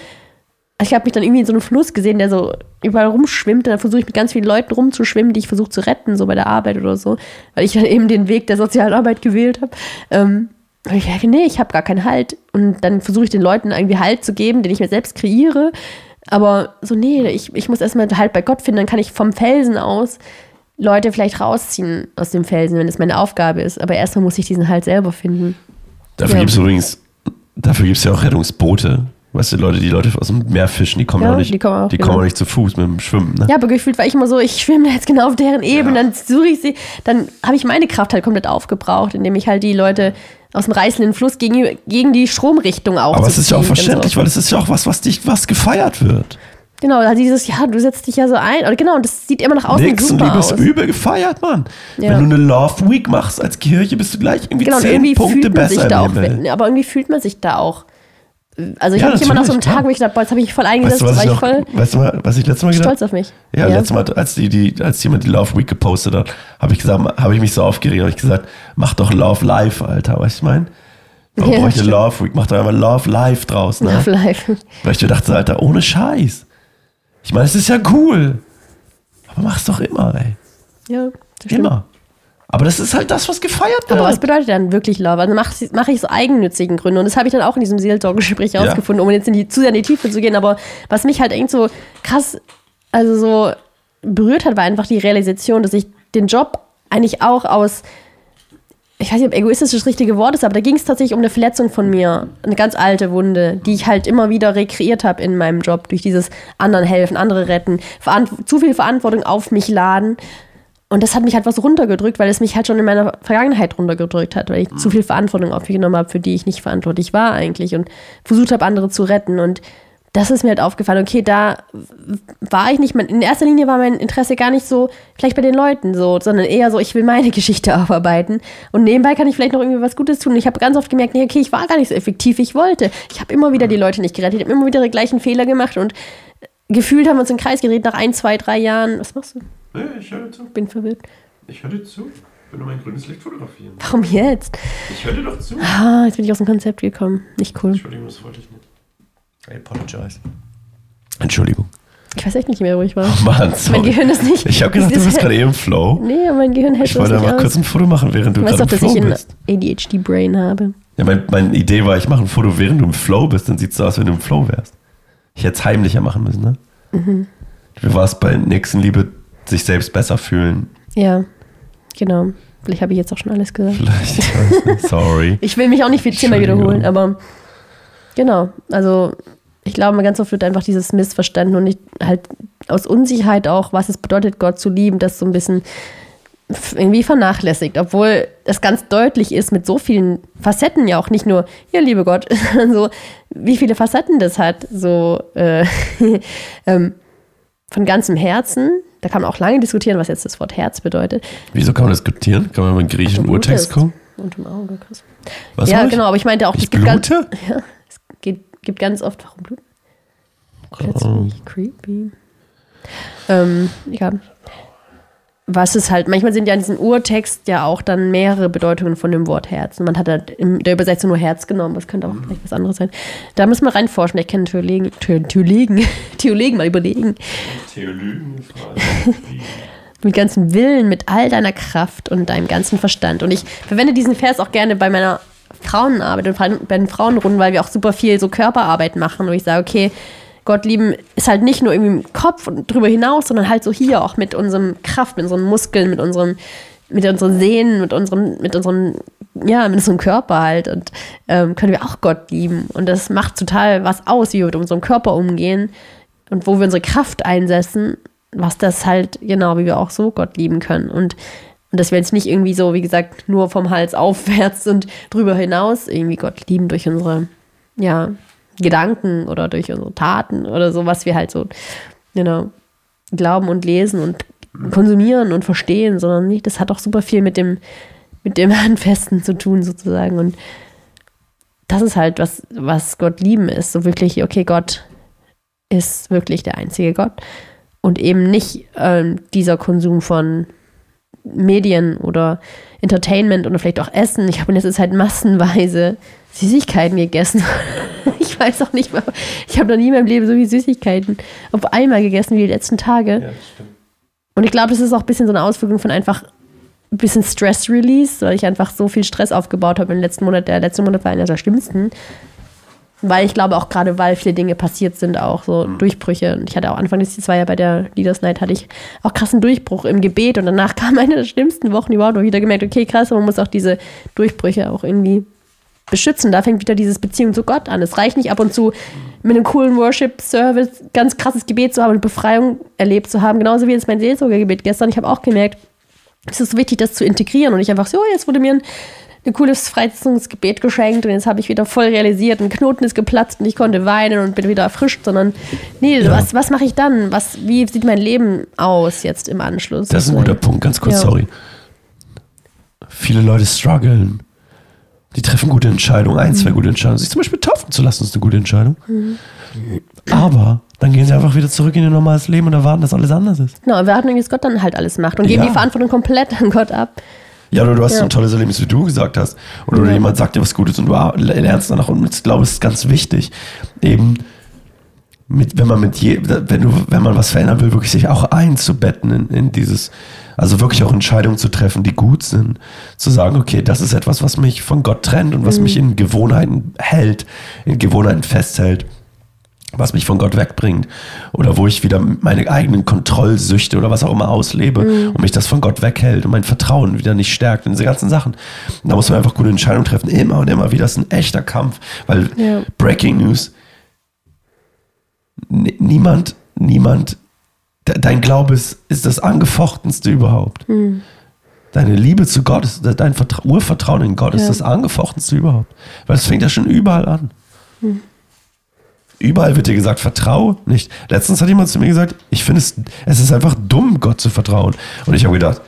[SPEAKER 1] Ich habe mich dann irgendwie in so einem Fluss gesehen, der so überall rumschwimmt. Und dann versuche ich mit ganz vielen Leuten rumzuschwimmen, die ich versuche zu retten, so bei der Arbeit oder so, weil ich dann eben den Weg der sozialen Arbeit gewählt habe. Ähm, und ich merke, nee, ich habe gar keinen Halt. Und dann versuche ich den Leuten irgendwie Halt zu geben, den ich mir selbst kreiere. Aber so, nee, ich, ich muss erstmal Halt bei Gott finden, dann kann ich vom Felsen aus Leute vielleicht rausziehen aus dem Felsen, wenn es meine Aufgabe ist. Aber erstmal muss ich diesen Halt selber finden.
[SPEAKER 2] Dafür
[SPEAKER 1] Ja.
[SPEAKER 2] gibt es übrigens, dafür gibt es ja auch Rettungsboote. Weißt du, Leute, die Leute aus dem Meer fischen, die kommen
[SPEAKER 1] Ja,
[SPEAKER 2] auch nicht,
[SPEAKER 1] die kommen auch,
[SPEAKER 2] die
[SPEAKER 1] genau.
[SPEAKER 2] kommen auch nicht zu Fuß mit dem Schwimmen. Ne?
[SPEAKER 1] Ja, aber gefühlt war ich immer so, ich schwimme jetzt genau auf deren Ebene, dann suche ich sie, dann habe ich meine Kraft halt komplett aufgebraucht, indem ich halt die Leute aus dem reißenden Fluss gegen, gegen die Stromrichtung auch.
[SPEAKER 2] Aber es ist ja auch verständlich, weil es ist ja auch was, was dich, was gefeiert wird.
[SPEAKER 1] Genau, also dieses, ja, du setzt dich ja so ein. Oder genau, und das sieht immer nach außen
[SPEAKER 2] Nix und
[SPEAKER 1] super
[SPEAKER 2] Liebe ist
[SPEAKER 1] aus.
[SPEAKER 2] übel gefeiert, Mann.
[SPEAKER 1] Ja.
[SPEAKER 2] Wenn du eine Love Week machst als Kirche, bist du gleich irgendwie
[SPEAKER 1] Genau, und
[SPEAKER 2] zehn
[SPEAKER 1] irgendwie
[SPEAKER 2] Punkte
[SPEAKER 1] fühlt man sich
[SPEAKER 2] besser
[SPEAKER 1] da auch, aber irgendwie fühlt man sich da auch. Also ich
[SPEAKER 2] Ja,
[SPEAKER 1] habe mich immer nach so einem Tag, wo ich dachte, boah, jetzt habe ich voll
[SPEAKER 2] Weißt
[SPEAKER 1] eingesetzt,
[SPEAKER 2] du, was
[SPEAKER 1] war
[SPEAKER 2] ich, noch,
[SPEAKER 1] voll
[SPEAKER 2] weißt du mal, was ich letztes Mal gedacht
[SPEAKER 1] stolz auf mich.
[SPEAKER 2] Ja, letztes Mal, als, die, die, als jemand die Love Week gepostet hat, habe ich gesagt, habe ich mich so aufgeregt, habe ich gesagt, mach doch Love Live, Alter, weißt du, ich meine? Warum
[SPEAKER 1] Ja,
[SPEAKER 2] brauche ich eine. Love Week? Mach doch einfach Love Live draus, ne?
[SPEAKER 1] Love Life.
[SPEAKER 2] Weil ich mir dachte, Alter, ohne Scheiß. Ich meine, es ist ja cool. Aber mach's doch immer, ey.
[SPEAKER 1] Ja, das stimmt.
[SPEAKER 2] Immer. Aber das ist halt das, was gefeiert wird.
[SPEAKER 1] Aber was bedeutet dann wirklich Love? Also mache mach ich so eigennützigen Gründe. Und das habe ich dann auch in diesem Seelsorgegespräch
[SPEAKER 2] Ja.
[SPEAKER 1] rausgefunden, um jetzt in die, zu sehr in die Tiefe zu gehen. Aber was mich halt irgendwie so krass, also so berührt hat, war einfach die Realisation, dass ich den Job eigentlich auch aus, ich weiß nicht, ob egoistisch das richtige Wort ist, aber da ging es tatsächlich um eine Verletzung von mir. Eine ganz alte Wunde, die ich halt immer wieder rekreiert habe in meinem Job durch dieses anderen helfen, andere retten, zu viel Verantwortung auf mich laden. Und das hat mich halt was runtergedrückt, weil es mich halt schon in meiner Vergangenheit runtergedrückt hat, weil ich zu viel Verantwortung auf mich genommen habe, für die ich nicht verantwortlich war eigentlich und versucht habe, andere zu retten. Und das ist mir halt aufgefallen, okay, da war ich nicht, in erster Linie war mein Interesse gar nicht so, vielleicht bei den Leuten so, sondern eher so, ich will meine Geschichte aufarbeiten und nebenbei kann ich vielleicht noch irgendwie was Gutes tun. Und ich habe ganz oft gemerkt, nee, okay, ich war gar nicht so effektiv, ich wollte. Ich habe immer wieder die Leute nicht gerettet, ich habe immer wieder die gleichen Fehler gemacht und gefühlt haben wir uns im Kreis gedreht nach ein, zwei, drei Jahren. Was machst du?
[SPEAKER 2] Nee, ich höre zu.
[SPEAKER 1] Bin verwirrt.
[SPEAKER 2] Ich höre zu. Ich will nur mein grünes Licht fotografieren.
[SPEAKER 1] Warum jetzt?
[SPEAKER 2] Ich höre dir doch zu.
[SPEAKER 1] Ah, jetzt bin ich aus dem Konzept gekommen. Nicht cool.
[SPEAKER 2] Entschuldigung, das wollte ich nicht. I apologize. Entschuldigung.
[SPEAKER 1] Ich weiß echt nicht mehr, wo ich war.
[SPEAKER 2] Oh Mann, sorry.
[SPEAKER 1] Mein Gehirn ist nicht.
[SPEAKER 2] Ich habe gedacht, du
[SPEAKER 1] ist-
[SPEAKER 2] bist gerade eh im Flow.
[SPEAKER 1] Nee, aber mein Gehirn hält
[SPEAKER 2] Ich wollte mal
[SPEAKER 1] aus.
[SPEAKER 2] kurz ein Foto machen, während du
[SPEAKER 1] Du weißt
[SPEAKER 2] gerade
[SPEAKER 1] doch,
[SPEAKER 2] im
[SPEAKER 1] dass ich
[SPEAKER 2] Flow
[SPEAKER 1] ein
[SPEAKER 2] bist.
[SPEAKER 1] ADHD-Brain habe.
[SPEAKER 2] Ja, mein, meine Idee war, ich mache ein Foto, während du im Flow bist, dann sieht es so aus, wenn du im Flow wärst. Ich hätte es heimlicher machen müssen, ne?
[SPEAKER 1] Mhm.
[SPEAKER 2] Du warst bei Nächstenliebe sich selbst besser fühlen.
[SPEAKER 1] Ja, genau. Vielleicht habe ich jetzt auch schon alles gesagt.
[SPEAKER 2] Vielleicht, ich weiß sorry.
[SPEAKER 1] Ich will mich auch nicht viel Thema wiederholen, aber genau. Also ich glaube, ganz oft wird einfach dieses missverstanden und ich halt aus Unsicherheit auch, was es bedeutet, Gott zu lieben, das so ein bisschen irgendwie vernachlässigt, obwohl es ganz deutlich ist mit so vielen Facetten ja auch nicht nur, ja, liebe Gott, sondern so, wie viele Facetten das hat, so äh, ähm, von ganzem Herzen. Da kann man auch lange diskutieren, was jetzt das Wort Herz bedeutet.
[SPEAKER 2] Wieso kann man diskutieren? Kann man mal in den griechischen Urtext gucken?
[SPEAKER 1] Und im Auge, Chris.
[SPEAKER 2] Was
[SPEAKER 1] ja, genau, aber ich meinte auch,
[SPEAKER 2] Ich
[SPEAKER 1] es gibt ganz,
[SPEAKER 2] blute?
[SPEAKER 1] ja, es geht, gibt ganz oft, warum Blut?
[SPEAKER 2] Oh.
[SPEAKER 1] really creepy. Ähm, egal. Was ist halt, manchmal sind ja in diesem Urtext ja auch dann mehrere Bedeutungen von dem Wort Herz. Und man hat halt in der Übersetzung nur Herz genommen, das könnte auch vielleicht was anderes sein. Da müssen wir reinforschen. Ich kenne Theologen, The- Theologen, Theologen mal überlegen.
[SPEAKER 2] Theologen
[SPEAKER 1] mit ganzem Willen, mit all deiner Kraft und deinem ganzen Verstand. Und ich verwende diesen Vers auch gerne bei meiner Frauenarbeit und Frauen- bei den Frauenrunden, weil wir auch super viel so Körperarbeit machen, wo ich sage, okay, Gott lieben ist halt nicht nur irgendwie im Kopf und drüber hinaus, sondern halt so hier auch mit unserem Kraft, mit unseren Muskeln, mit unserem, mit unseren Sehnen, mit unserem, mit unserem, ja, mit unserem Körper halt. Und ähm, können wir auch Gott lieben. Und das macht total was aus, wie wir mit unserem Körper umgehen und wo wir unsere Kraft einsetzen, was das halt, genau, wie wir auch so Gott lieben können. Und, und dass wir jetzt nicht irgendwie so, wie gesagt, nur vom Hals aufwärts und drüber hinaus irgendwie Gott lieben durch unsere, ja, Gedanken oder durch unsere Taten oder so, was wir halt so, genau, glauben und lesen und konsumieren und verstehen, sondern nicht, das hat auch super viel mit dem, mit dem Handfesten zu tun, sozusagen. Und das ist halt, was, was Gott lieben ist. So wirklich, okay, Gott ist wirklich der einzige Gott. Und eben nicht ähm, dieser Konsum von Medien oder Entertainment oder vielleicht auch Essen. Ich habe in letzter Zeit massenweise Süßigkeiten gegessen. ich weiß auch nicht mehr. Ich habe noch nie in meinem Leben so viel Süßigkeiten auf einmal gegessen wie die letzten Tage.
[SPEAKER 2] Ja.
[SPEAKER 1] Und ich glaube, das ist auch ein bisschen so eine Auswirkung von einfach ein bisschen Stress-Release, weil ich einfach so viel Stress aufgebaut habe im letzten Monat. Der letzte Monat war einer der schlimmsten. Weil ich glaube auch gerade, weil viele Dinge passiert sind, auch so Durchbrüche. Und ich hatte auch Anfang des Jahres, war ja bei der Leaders Night, hatte ich auch krassen Durchbruch im Gebet. Und danach kam eine der schlimmsten Wochen überhaupt, ich wieder gemerkt okay, krass, man muss auch diese Durchbrüche auch irgendwie beschützen. Da fängt wieder dieses Beziehung zu Gott an. Es reicht nicht ab und zu mit einem coolen Worship-Service ganz krasses Gebet zu haben und Befreiung erlebt zu haben. Genauso wie jetzt mein Seelsorgergebet gestern. Ich habe auch gemerkt, es ist so wichtig, das zu integrieren und nicht einfach so, oh, jetzt wurde mir ein, ein cooles Freisetzungsgebet geschenkt und jetzt habe ich wieder voll realisiert, ein Knoten ist geplatzt und ich konnte weinen und bin wieder erfrischt, sondern nee,
[SPEAKER 2] Ja.
[SPEAKER 1] was, was mache ich dann? Was, wie sieht mein Leben aus jetzt im Anschluss?
[SPEAKER 2] Das ist ein guter Punkt, ganz kurz,
[SPEAKER 1] Ja.
[SPEAKER 2] sorry. Viele Leute strugglen. Die treffen gute Entscheidungen, ein,
[SPEAKER 1] Mhm.
[SPEAKER 2] zwei gute Entscheidungen. Sich zum Beispiel taufen zu lassen, ist eine gute Entscheidung. Aber dann gehen sie einfach wieder zurück in ihr normales Leben und erwarten, dass alles anders ist.
[SPEAKER 1] Genau, wir hatten irgendwie, dass Gott dann halt alles macht und geben
[SPEAKER 2] Ja.
[SPEAKER 1] die Verantwortung komplett an Gott ab.
[SPEAKER 2] Ja, oder du hast
[SPEAKER 1] Ja.
[SPEAKER 2] so ein tolles Erlebnis, wie du gesagt hast. Oder
[SPEAKER 1] Ja.
[SPEAKER 2] jemand sagt dir was Gutes und du lernst danach. Und ich glaube, es ist ganz wichtig, eben, mit, wenn man mit je, wenn du, wenn man was verändern will, wirklich sich auch einzubetten in, in dieses, also wirklich auch Entscheidungen zu treffen, die gut sind. Zu sagen, okay, das ist etwas, was mich von Gott trennt und was mich in Gewohnheiten hält, in Gewohnheiten festhält was mich von Gott wegbringt oder wo ich wieder meine eigenen Kontrollsüchte oder was auch immer auslebe und mich das von Gott weghält und mein Vertrauen wieder nicht stärkt und diese ganzen Sachen. Und da muss man einfach gute Entscheidungen treffen, immer und immer wieder. Das ist ein echter Kampf, weil
[SPEAKER 1] Ja.
[SPEAKER 2] Breaking News, niemand, niemand, de- dein Glaube ist, ist das angefochtenste überhaupt. Deine Liebe zu Gott, ist, dein Vertra Urvertrauen in Gott ist
[SPEAKER 1] Ja.
[SPEAKER 2] das angefochtenste überhaupt. Weil es fängt ja schon überall an. Überall wird dir gesagt, vertrau nicht. Letztens hat jemand zu mir gesagt, ich finde es, es ist einfach dumm, Gott zu vertrauen. Und ich habe gedacht,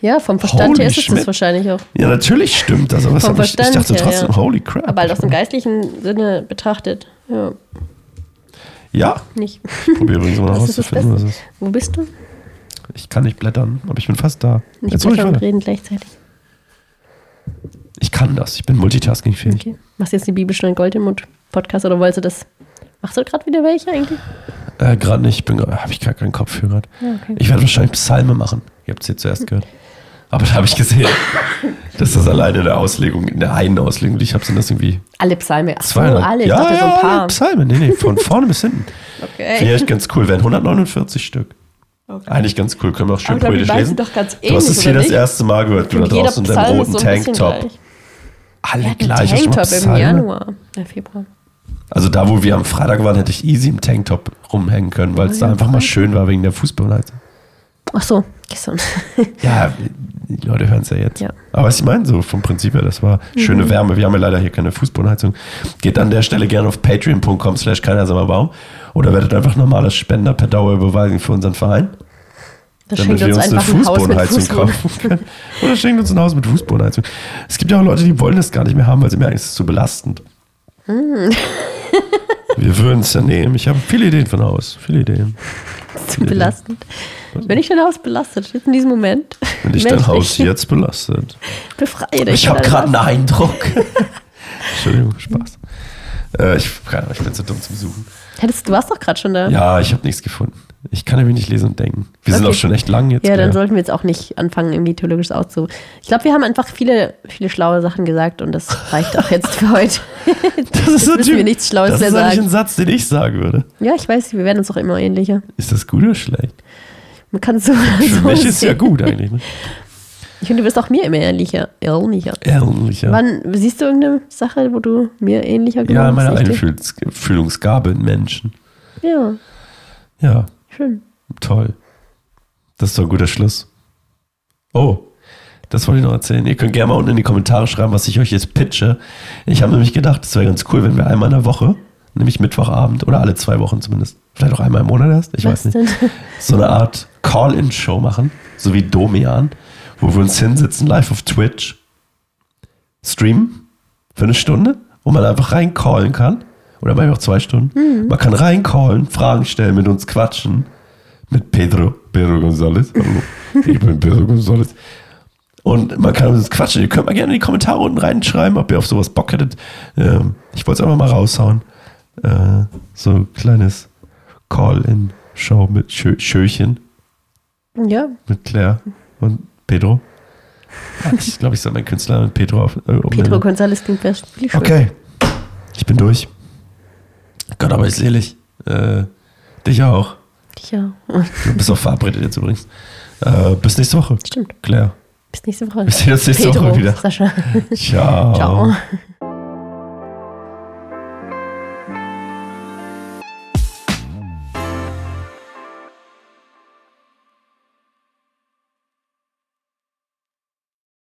[SPEAKER 1] Ja, vom Verstand
[SPEAKER 2] Holy
[SPEAKER 1] her ist es das wahrscheinlich auch.
[SPEAKER 2] ja, natürlich stimmt das, aber
[SPEAKER 1] Vom
[SPEAKER 2] ich
[SPEAKER 1] Verstand
[SPEAKER 2] dachte
[SPEAKER 1] her,
[SPEAKER 2] trotzdem,
[SPEAKER 1] ja.
[SPEAKER 2] holy crap.
[SPEAKER 1] Aber halt aus dem geistlichen Sinne betrachtet. Ja,
[SPEAKER 2] Ja,
[SPEAKER 1] nicht.
[SPEAKER 2] ich probiere übrigens mal herauszufinden, was ist.
[SPEAKER 1] Wo bist du?
[SPEAKER 2] Ich kann nicht blättern, aber ich bin fast da.
[SPEAKER 1] Nicht
[SPEAKER 2] Jetzt ich
[SPEAKER 1] blättern und reden gleichzeitig.
[SPEAKER 2] Ich kann das, ich bin multitaskingfähig.
[SPEAKER 1] Okay. Machst du jetzt die Bibelstunde Gold im Mund Podcast oder wolltest du das? Machst du gerade wieder welche eigentlich?
[SPEAKER 2] Äh, gerade nicht, habe ich gar keinen Kopf für gerade.
[SPEAKER 1] Ja, okay.
[SPEAKER 2] Ich werde wahrscheinlich Psalme machen. Ihr habt es hier zuerst gehört. Aber da habe ich gesehen, dass das alleine in der Auslegung, in der einen Auslegung, die ich habe, sind das irgendwie
[SPEAKER 1] Alle Psalme. Ach so,
[SPEAKER 2] 200.
[SPEAKER 1] alle. Ich
[SPEAKER 2] ja,
[SPEAKER 1] dachte
[SPEAKER 2] ja,
[SPEAKER 1] so ein paar.
[SPEAKER 2] alle Psalme. Nee, nee, von vorne bis hinten. Finde ich
[SPEAKER 1] Okay.
[SPEAKER 2] ganz cool. Wären 149 Stück. Eigentlich ganz cool. Können wir auch schön
[SPEAKER 1] Aber
[SPEAKER 2] poetisch lesen.
[SPEAKER 1] doch ganz
[SPEAKER 2] du hast
[SPEAKER 1] ähnlich,
[SPEAKER 2] es hier
[SPEAKER 1] oder
[SPEAKER 2] das
[SPEAKER 1] nicht?
[SPEAKER 2] erste Mal gehört, du da draußen in deinem roten
[SPEAKER 1] so
[SPEAKER 2] Tanktop.
[SPEAKER 1] gleich.
[SPEAKER 2] Alle
[SPEAKER 1] Ja,
[SPEAKER 2] gleich.
[SPEAKER 1] Tanktop im? Januar. Ja, Februar.
[SPEAKER 2] Also da, wo wir am Freitag waren, hätte ich easy im Tanktop rumhängen können, weil es da
[SPEAKER 1] ja,
[SPEAKER 2] einfach mal schön war wegen der Fußballheizung.
[SPEAKER 1] Ach so, gestern.
[SPEAKER 2] Ja, die Leute hören es ja jetzt.
[SPEAKER 1] Ja. Mhm.
[SPEAKER 2] Aber was ich meine, so vom Prinzip her, das war schöne Wärme. Wir haben ja leider hier keine Fußbodenheizung. Geht an der Stelle gerne auf patreon.com slash keinersamer Baum oder werdet einfach normales Spender per Dauerüberweisung für unseren Verein,
[SPEAKER 1] Das
[SPEAKER 2] damit
[SPEAKER 1] schenkt
[SPEAKER 2] wir
[SPEAKER 1] uns
[SPEAKER 2] uns eine
[SPEAKER 1] einfach ein Haus mit
[SPEAKER 2] Fußbodenheizung
[SPEAKER 1] Fußboden.
[SPEAKER 2] kaufen können. Oder schenkt uns ein Haus mit Fußbodenheizung. Es gibt ja auch Leute, die wollen das gar nicht mehr haben, weil sie merken, es ist zu belastend.
[SPEAKER 1] Hm.
[SPEAKER 2] Wir würden es ja nehmen. Ich habe viele Ideen von Haus. Viele Ideen.
[SPEAKER 1] Zu belastend. Wenn ich dein Haus belastet, jetzt in diesem Moment.
[SPEAKER 2] Wenn dich dein Haus jetzt belastet.
[SPEAKER 1] Befreie dich.
[SPEAKER 2] Ich habe gerade einen. Eindruck. Entschuldigung, Spaß. Äh, ich, keine Ahnung, ich bin zu dumm zum Suchen.
[SPEAKER 1] Hättest, du warst doch gerade schon da.
[SPEAKER 2] Ja, ich habe nichts gefunden. Ich kann nämlich nicht lesen und denken. Wir sind
[SPEAKER 1] Okay.
[SPEAKER 2] auch schon echt lang jetzt.
[SPEAKER 1] Ja, dann
[SPEAKER 2] gell?
[SPEAKER 1] sollten wir jetzt auch nicht anfangen, irgendwie theologisch auszu. Ich glaube, wir haben einfach viele, viele schlaue Sachen gesagt und das reicht auch jetzt für heute.
[SPEAKER 2] das ist
[SPEAKER 1] jetzt müssen wir nichts Schlaues
[SPEAKER 2] Das
[SPEAKER 1] mehr
[SPEAKER 2] ist eigentlich
[SPEAKER 1] sagen.
[SPEAKER 2] ein Satz, den ich sagen würde.
[SPEAKER 1] Ja, ich weiß, wir werden uns auch immer ähnlicher.
[SPEAKER 2] Ist das gut oder schlecht?
[SPEAKER 1] Man kann es so
[SPEAKER 2] mich ist ja gut eigentlich. Ne?
[SPEAKER 1] Ich finde, du wirst auch mir immer ähnlicher. Ähnlicher.
[SPEAKER 2] Ehrlicher.
[SPEAKER 1] Wann siehst du irgendeine Sache, wo du mir ähnlicher geworden
[SPEAKER 2] Ja, meine
[SPEAKER 1] bist?
[SPEAKER 2] Einfühlungsgabe in Menschen.
[SPEAKER 1] Ja,
[SPEAKER 2] Ja,
[SPEAKER 1] schön.
[SPEAKER 2] toll. Das ist doch ein guter Schluss. Oh, das wollte ich noch erzählen. Ihr könnt gerne mal unten in die Kommentare schreiben, was ich euch jetzt pitche. Ich habe nämlich gedacht, es wäre ganz cool, wenn wir einmal in der Woche, nämlich Mittwochabend oder alle zwei Wochen zumindest, vielleicht auch einmal im Monat erst, ich
[SPEAKER 1] Was
[SPEAKER 2] weiß nicht,
[SPEAKER 1] denn?
[SPEAKER 2] so eine Art Call-In-Show machen, so wie Domian, wo wir uns hinsetzen, live auf Twitch, streamen für eine Stunde, wo man einfach reincallen kann. Oder manchmal auch zwei Stunden. Man kann reincallen, Fragen stellen, mit uns quatschen. Mit Pedro, Pedro González. Hallo, ich bin Pedro González. Und man kann uns quatschen. Ihr könnt mal gerne in die Kommentare unten reinschreiben, ob ihr auf sowas Bock hättet. Ähm, ich wollte es einfach mal raushauen. Äh, so ein kleines Call-In-Show mit Schö Schöchen
[SPEAKER 1] Ja,
[SPEAKER 2] mit Claire und Pedro. Ich glaube, ich soll meinen Künstler mit Pedro auf. Äh,
[SPEAKER 1] Pedro. González klingt viel schön.
[SPEAKER 2] Okay. Ich bin durch. Gott, aber ich selig. Äh, dich auch.
[SPEAKER 1] Ja,
[SPEAKER 2] Du bist auch verabredet jetzt übrigens. Äh, bis nächste Woche.
[SPEAKER 1] stimmt.
[SPEAKER 2] Claire.
[SPEAKER 1] Bis nächste Woche.
[SPEAKER 2] Wir sehen uns nächste
[SPEAKER 1] Pedro,
[SPEAKER 2] Woche wieder.
[SPEAKER 1] Sascha.
[SPEAKER 2] Ciao.
[SPEAKER 1] Ciao.